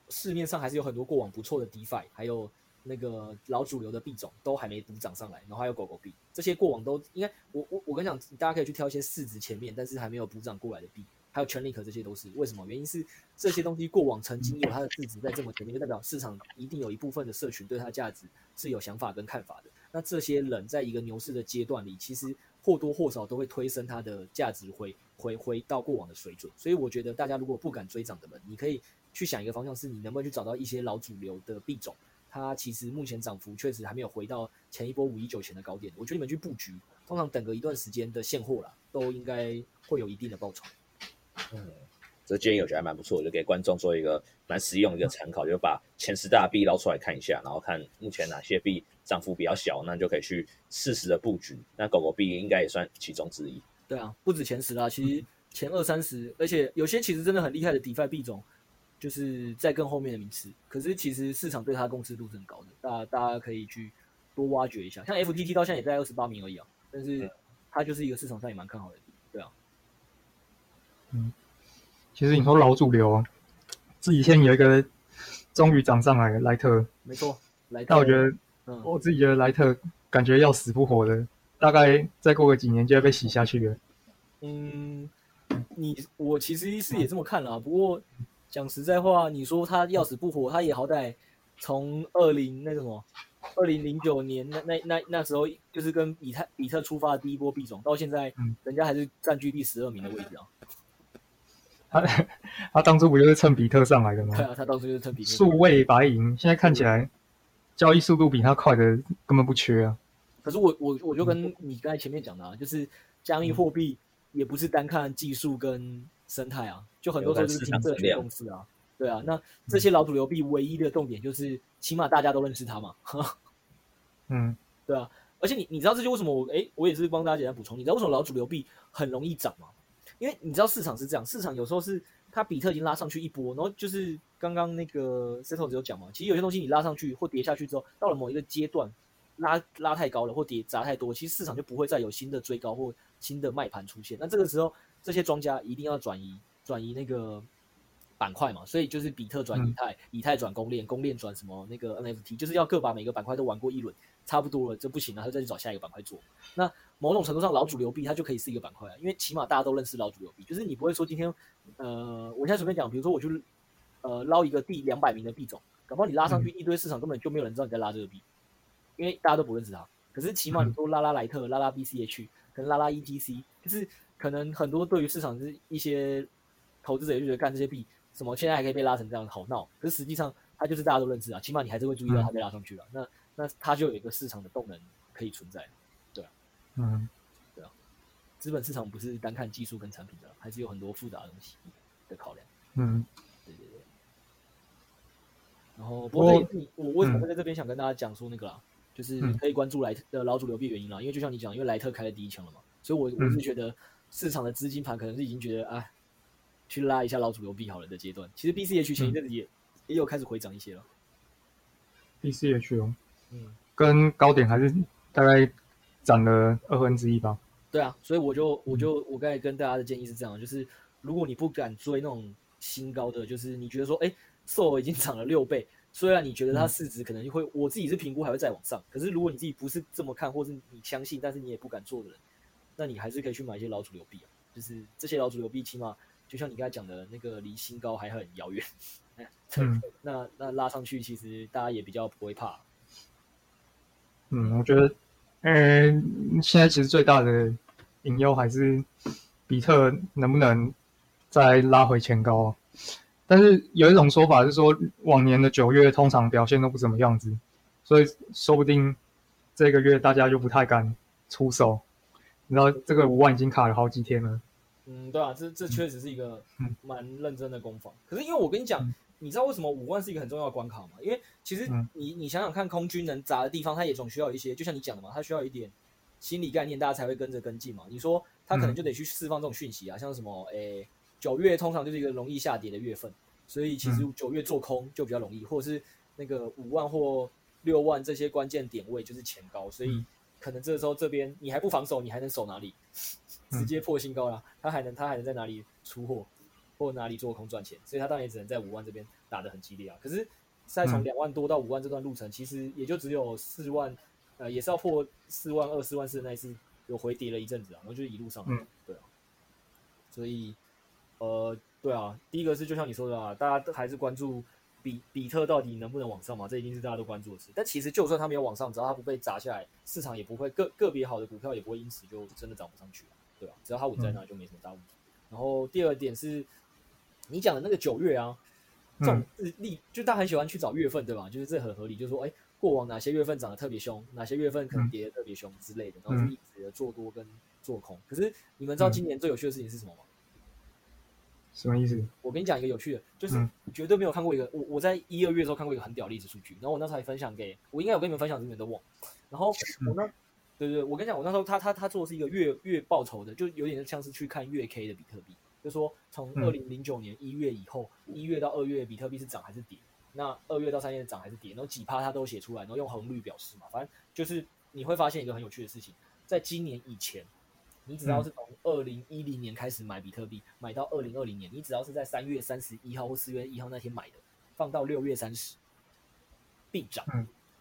市面上还是有很多过往不错的 DeFi，还有那个老主流的币种都还没补涨上来，然后还有狗狗币，这些过往都应该我我我跟你讲，大家可以去挑一些市值前面但是还没有补涨过来的币，还有 Chainlink 这些都是为什么？原因是这些东西过往曾经有它的市值在这么前面，就代表市场一定有一部分的社群对它的价值是有想法跟看法的。那这些人在一个牛市的阶段里，其实或多或少都会推升它的价值回回回到过往的水准。所以我觉得大家如果不敢追涨的人，你可以。去想一个方向，是你能不能去找到一些老主流的币种，它其实目前涨幅确实还没有回到前一波五一九前的高点。我觉得你们去布局，通常等个一段时间的现货啦，都应该会有一定的报酬。嗯，这建议我觉得还蛮不错，就给观众做一个蛮实用的一个参考，就把前十大币捞出来看一下，然后看目前哪些币涨幅比较小，那就可以去适时的布局。那狗狗币应该也算其中之一。对啊，不止前十啦，其实前二三十，而且有些其实真的很厉害的 DeFi 币种。就是在更后面的名次，可是其实市场对它的共识度是很高的，大大家可以去多挖掘一下。像 FTT 到现在也在二十八名而已啊，但是它就是一个市场上也蛮看好的，嗯，其实你说老主流啊，这几天有一个终于涨上来了，莱特。没错，莱特。但我觉得，嗯，我自己觉得莱特感觉要死不活的，大概再过个几年就要被洗下去了。嗯，你我其实是也这么看了，不过。讲实在话，你说他要死不活，他也好歹从二零那个什么，二零零九年那那那那时候，就是跟比特比特出发的第一波币种，到现在，人家还是占据第十二名的位置啊。他他当初不就是蹭比特上来的吗？对啊，他当初就是蹭比特。数位白银，现在看起来交易速度比他快的根本不缺啊。可是我我我就跟你刚才前面讲的啊，就是加密货币也不是单看技术跟生态啊。就很多时候就是金色去公司啊，对啊，那这些老主流币唯一的重点就是，起码大家都认识它嘛，嗯，对啊，而且你你知道这就为什么我哎，我也是帮大家简单补充，你知道为什么老主流币很容易涨吗？因为你知道市场是这样，市场有时候是它比特已经拉上去一波，然后就是刚刚那个 Seto 只有讲嘛，其实有些东西你拉上去或跌下去之后，到了某一个阶段拉拉太高了或跌砸太多，其实市场就不会再有新的追高或新的卖盘出现，那这个时候这些庄家一定要转移。转移那个板块嘛，所以就是比特转以太，嗯、以太转公链，公链转什么那个 NFT，就是要各把每个板块都玩过一轮，差不多了，就不行了，他就再去找下一个板块做。那某种程度上，老主流币它就可以是一个板块啊，因为起码大家都认识老主流币，就是你不会说今天，呃，我现在随便讲，比如说我去呃捞一个第两百名的币种，搞不好你拉上去一堆市场根本就没有人知道你在拉这个币，因为大家都不认识它。可是起码你说拉拉莱特、拉拉 BCH，可能拉拉 ETC，就是可能很多对于市场是一些。投资者就觉得干这些币什么，现在还可以被拉成这样，好闹。可是实际上，它就是大家都认识啊，起码你还是会注意到它被拉上去了。嗯、那那它就有一个市场的动能可以存在，嗯，对啊。资本市场不是单看技术跟产品的，还是有很多复杂的东西的考量。嗯，对对对。然后，不过我我为什么会在这边想跟大家讲说那个啦，嗯、就是可以关注莱特的老主流币原因啦，因为就像你讲，因为莱特开了第一枪了嘛，所以我我是觉得市场的资金盘可能是已经觉得啊。去拉一下老主流币好了的阶段，其实 BCH 前一阵子也、嗯、也有开始回涨一些了。BCH 哦，嗯，跟高点还是大概涨了二分之一吧。对啊，所以我就我就我刚才跟大家的建议是这样，就是如果你不敢追那种新高的，就是你觉得说，哎，SOL 已经涨了六倍，虽然你觉得它市值可能会，嗯、我自己是评估还会再往上，可是如果你自己不是这么看，或是你相信，但是你也不敢做的人，那你还是可以去买一些老主流币啊，就是这些老主流币起码。就像你刚才讲的那个，离新高还很遥远。嗯，那那拉上去，其实大家也比较不会怕。嗯，我觉得，嗯，现在其实最大的隐忧还是比特能不能再拉回前高。但是有一种说法是说，往年的九月通常表现都不怎么样子，所以说不定这个月大家就不太敢出手。你知道这个五万已经卡了好几天了。嗯，对啊，这这确实是一个蛮认真的攻防。可是因为我跟你讲，你知道为什么五万是一个很重要的关卡吗？因为其实你你想想看，空军能砸的地方，它也总需要一些，就像你讲的嘛，它需要一点心理概念，大家才会跟着跟进嘛。你说它可能就得去释放这种讯息啊，像什么，诶，九月通常就是一个容易下跌的月份，所以其实九月做空就比较容易，或者是那个五万或六万这些关键点位就是前高，所以可能这候这边你还不防守，你还能守哪里？直接破新高了，他还能他还能在哪里出货，或哪里做空赚钱？所以他当然也只能在五万这边打得很激烈啊。可是，再从两万多到五万这段路程，其实也就只有四万，呃，也是要破四万二、四万四那一次有回跌了一阵子啊，然后就一路上来，对啊。所以，呃，对啊，第一个是就像你说的啊，大家都还是关注比比特到底能不能往上嘛，这一定是大家都关注的事。但其实就算它没有往上，只要它不被砸下来，市场也不会个个别好的股票也不会因此就真的涨不上去。对吧？只要它稳在那，就没什么大问题。嗯、然后第二点是，你讲的那个九月啊，这种日历，就大家很喜欢去找月份，对吧？就是这很合理，就是说，哎，过往哪些月份涨得特别凶，哪些月份可能跌得特别凶之类的，然后就一直的做多跟做空。可是你们知道今年最有趣的事情是什么吗？什么意思？我跟你讲一个有趣的，就是绝对没有看过一个，我我在一二月的时候看过一个很屌的历史数据，然后我那时候还分享给我，应该有跟你们分享，你们都忘。然后我那？对对，我跟你讲，我那时候他他他做的是一个月月报酬的，就有点像是去看月 K 的比特币，就说从二零零九年一月以后，一、嗯、月到二月比特币是涨还是跌？那二月到三月涨还是跌？然后几趴它都写出来，然后用红绿表示嘛，反正就是你会发现一个很有趣的事情，在今年以前，你只要是从二零一零年开始买比特币，买到二零二零年，你只要是在三月三十一号或四月一号那天买的，放到六月三十，必涨，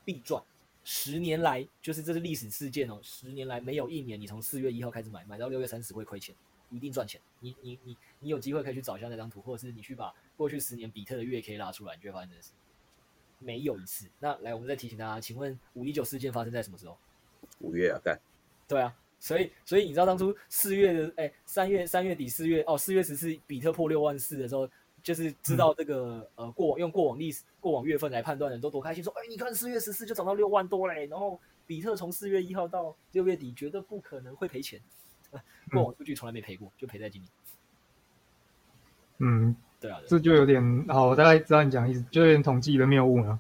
必赚。十年来，就是这是历史事件哦。十年来没有一年，你从四月一号开始买，买到六月三十会亏钱，一定赚钱。你你你你有机会可以去找一下那张图，或者是你去把过去十年比特的月 K 拉出来，你就会发现这是没有一次。那来，我们再提醒大家，请问五一九事件发生在什么时候？五月啊，干。对啊，所以所以你知道当初四月的哎，三月三月底四月哦，四月十四比特破六万四的时候。就是知道这个呃过往用过往历史过往月份来判断的人都多开心，说哎，你看四月十四就涨到六万多嘞，然后比特从四月一号到六月底绝对不可能会赔钱，过往数据从来没赔过，就赔在今年。嗯，对啊，这就有点好，我大概知道你讲的意思，就有点统计的谬误了。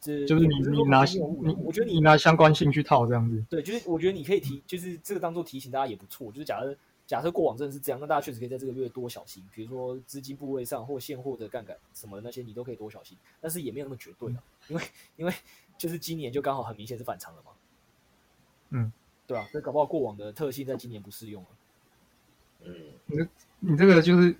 就就是你你拿你，我觉得你拿相关性去套这样子。对，就是我觉得你可以提，就是这个当做提醒大家也不错，就是假设。假设过往真的是这样，那大家确实可以在这个月多小心，比如说资金部位上或现货的杠杆什么的那些，你都可以多小心。但是也没有那么绝对啊，因为因为就是今年就刚好很明显是反常了嘛。嗯，对啊，那搞不好过往的特性在今年不适用了。嗯，你你这个就是，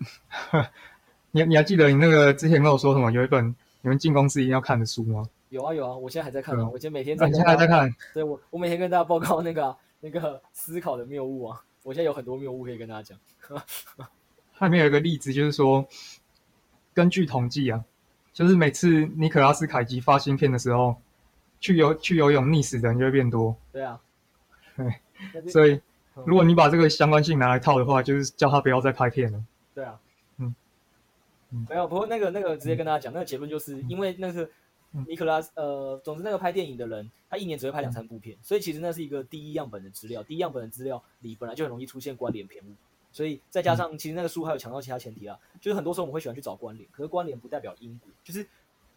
你你还记得你那个之前跟我说什么？有一本你们进公司一定要看的书吗？有啊有啊，我现在还在看啊，嗯、我今天每天在、啊。你现在还在看？对我我每天跟大家报告那个、啊、那个思考的谬误啊。我现在有很多谬误可以跟大家讲。它里面有一个例子，就是说，根据统计啊，就是每次尼可拉斯凯奇发芯片的时候，去游去游泳溺死的人就会变多。对啊，对，所以如果你把这个相关性拿来套的话，就是叫他不要再拍片了。对啊，嗯，没有，不过那个那个直接跟大家讲，那个结论就是因为那个。尼克拉斯，呃，总之那个拍电影的人，他一年只会拍两三部片，所以其实那是一个第一样本的资料，第一样本的资料里本来就很容易出现关联偏误，所以再加上其实那个书还有强调其他前提啊，就是很多时候我们会喜欢去找关联，可是关联不代表因果，就是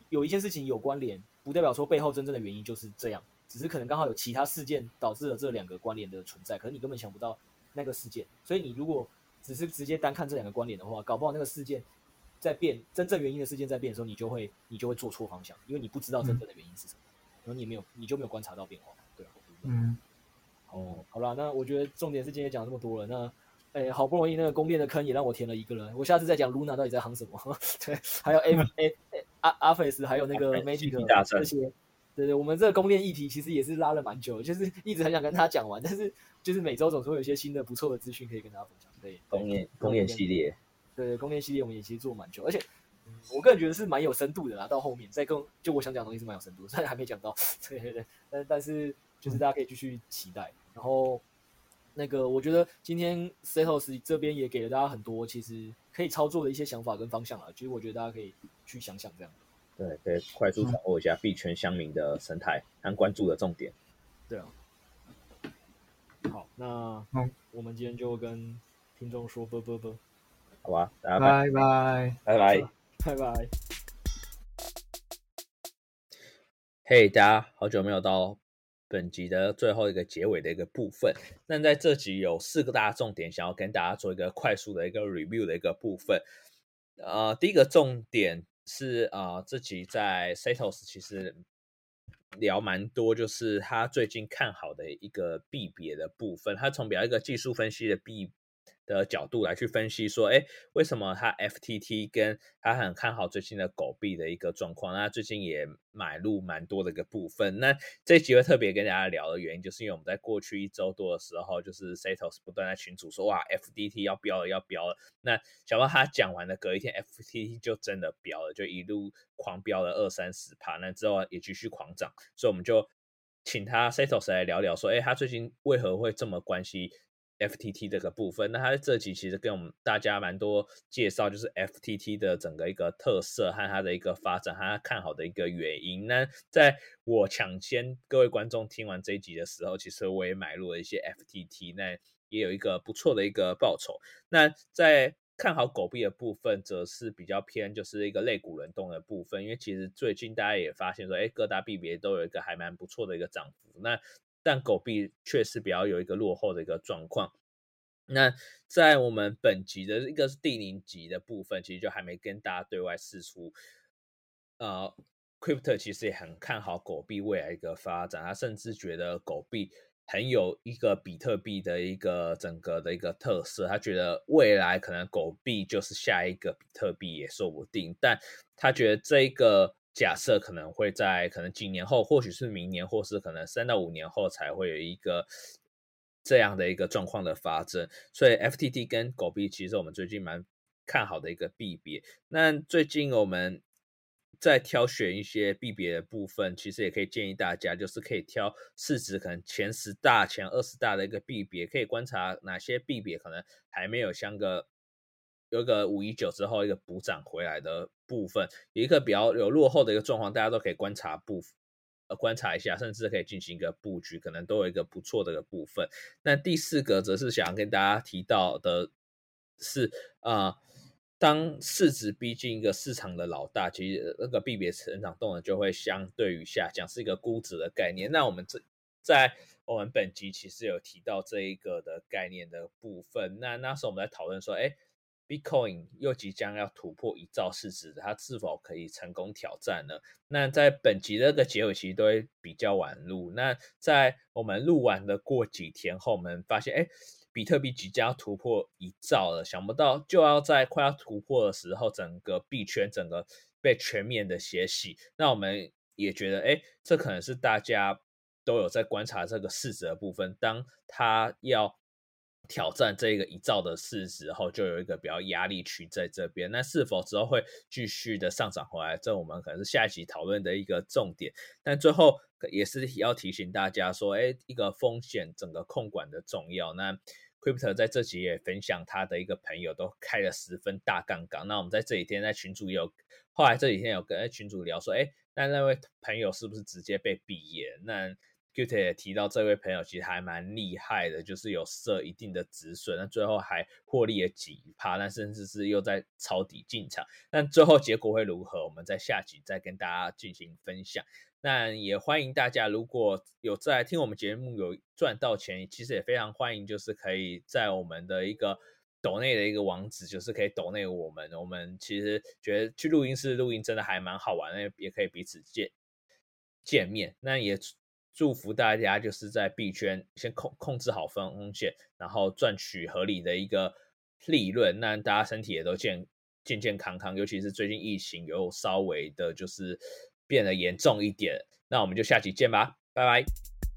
有一件事情有关联，不代表说背后真正的原因就是这样，只是可能刚好有其他事件导致了这两个关联的存在，可是你根本想不到那个事件，所以你如果只是直接单看这两个关联的话，搞不好那个事件。在变真正原因的事件在变的时候，你就会你就会做错方向，因为你不知道真正的原因是什么，嗯、然后你也没有你就没有观察到变化，对吧？嗯，哦，好啦，那我觉得重点是今天讲这么多了，那哎，好不容易那个宫殿的坑也让我填了一个了，我下次再讲 Luna 到底在夯什么，对，还有 A A A 阿阿菲斯，还有那个 Magic 这些，对对，我们这个公链议题其实也是拉了蛮久，就是一直很想跟他讲完，但是就是每周总是会有一些新的不错的资讯可以跟大家分享，对，公链公链系列。对，对，公链系列我们也其实做蛮久，而且、嗯、我个人觉得是蛮有深度的啦。到后面再跟就我想讲的东西是蛮有深度，虽然还没讲到。对对对，但但是就是大家可以继续期待。然后那个我觉得今天 Setos 这边也给了大家很多其实可以操作的一些想法跟方向啊，其实我觉得大家可以去想想这样。对，可以快速掌握一下币圈乡民的生态和关注的重点。对啊。好，那我们今天就跟听众说啵啵啵，好吧，大家拜拜拜拜拜拜。嘿，大家好久没有到本集的最后一个结尾的一个部分。那在这集有四个大重点，想要跟大家做一个快速的一个 review 的一个部分。呃，第一个重点是啊、呃，这集在 Setos 其实。聊蛮多，就是他最近看好的一个币别的部分。他从比较一个技术分析的币的角度来去分析，说，哎，为什么他 FTT 跟他很看好最近的狗币的一个状况？那最近也买入蛮多的一个部分。那这一集会特别跟大家聊的原因，就是因为我们在过去一周多的时候，就是 Setos 不断在群组说，哇，FTT 要飙了，要飙了。那想到他讲完的隔一天，FTT 就真的飙了，就一路狂飙了二三十趴。那之后也继续狂涨，所以我们就请他 Setos 来聊聊，说，哎，他最近为何会这么关心？FTT 这个部分，那他在这集其实跟我们大家蛮多介绍，就是 FTT 的整个一个特色和它的一个发展，和他看好的一个原因。那在我抢先各位观众听完这一集的时候，其实我也买入了一些 FTT，那也有一个不错的一个报酬。那在看好狗币的部分，则是比较偏就是一个类股轮动的部分，因为其实最近大家也发现说，哎，各大币别都有一个还蛮不错的一个涨幅。那但狗币确实比较有一个落后的一个状况。那在我们本集的一个是第零集的部分，其实就还没跟大家对外释出。呃，Crypto 其实也很看好狗币未来一个发展，他甚至觉得狗币很有一个比特币的一个整个的一个特色，他觉得未来可能狗币就是下一个比特币也说不定。但他觉得这个。假设可能会在可能几年后，或许是明年，或是可能三到五年后才会有一个这样的一个状况的发生。所以 FTT 跟狗币其实我们最近蛮看好的一个币别。那最近我们在挑选一些币别的部分，其实也可以建议大家，就是可以挑市值可能前十大、前二十大的一个币别，可以观察哪些币别可能还没有像个。有一个五一九之后一个补涨回来的部分，有一个比较有落后的一个状况，大家都可以观察部呃观察一下，甚至可以进行一个布局，可能都有一个不错的一个部分。那第四个则是想要跟大家提到的是啊、当市值逼近一个市场的老大，其实那个币别成长动能就会相对于下降，是一个估值的概念。那我们这在我们本集其实有提到这一个的概念的部分。那那时候我们在讨论说，哎。Bitcoin 又即将要突破一兆市值，它是否可以成功挑战呢？那在本集的这个结尾其实都会比较晚录。那在我们录完的过几天后，我们发现，哎，比特币即将要突破一兆了。想不到就要在快要突破的时候，整个币圈整个被全面的血洗。那我们也觉得，哎，这可能是大家都有在观察这个市值的部分，当它要。挑战这个一兆的市值后，就有一个比较压力区在这边。那是否之后会继续的上涨回来？这我们可能是下一集讨论的一个重点。但最后也是要提醒大家说，哎，一个风险整个控管的重要。那 Crypto 在这集也分享他的一个朋友都开了十分大杠杆。那我们在这几天在群组也有，后来这几天有跟群主聊说，哎，那那位朋友是不是直接被毕业？那 Qt 也提到，这位朋友其实还蛮厉害的，就是有设一定的止损，那最后还获利了几趴，那甚至是又在抄底进场。但最后结果会如何，我们在下集再跟大家进行分享。那也欢迎大家，如果有在听我们节目有赚到钱，其实也非常欢迎，就是可以在我们的一个抖内的一个网址，就是可以抖内我们。我们其实觉得去录音室录音真的还蛮好玩的，也可以彼此见见面。那也。祝福大家，就是在币圈先控控制好风险，然后赚取合理的一个利润，那大家身体也都健健健康康。尤其是最近疫情又稍微的，就是变得严重一点。那我们就下期见吧，拜拜。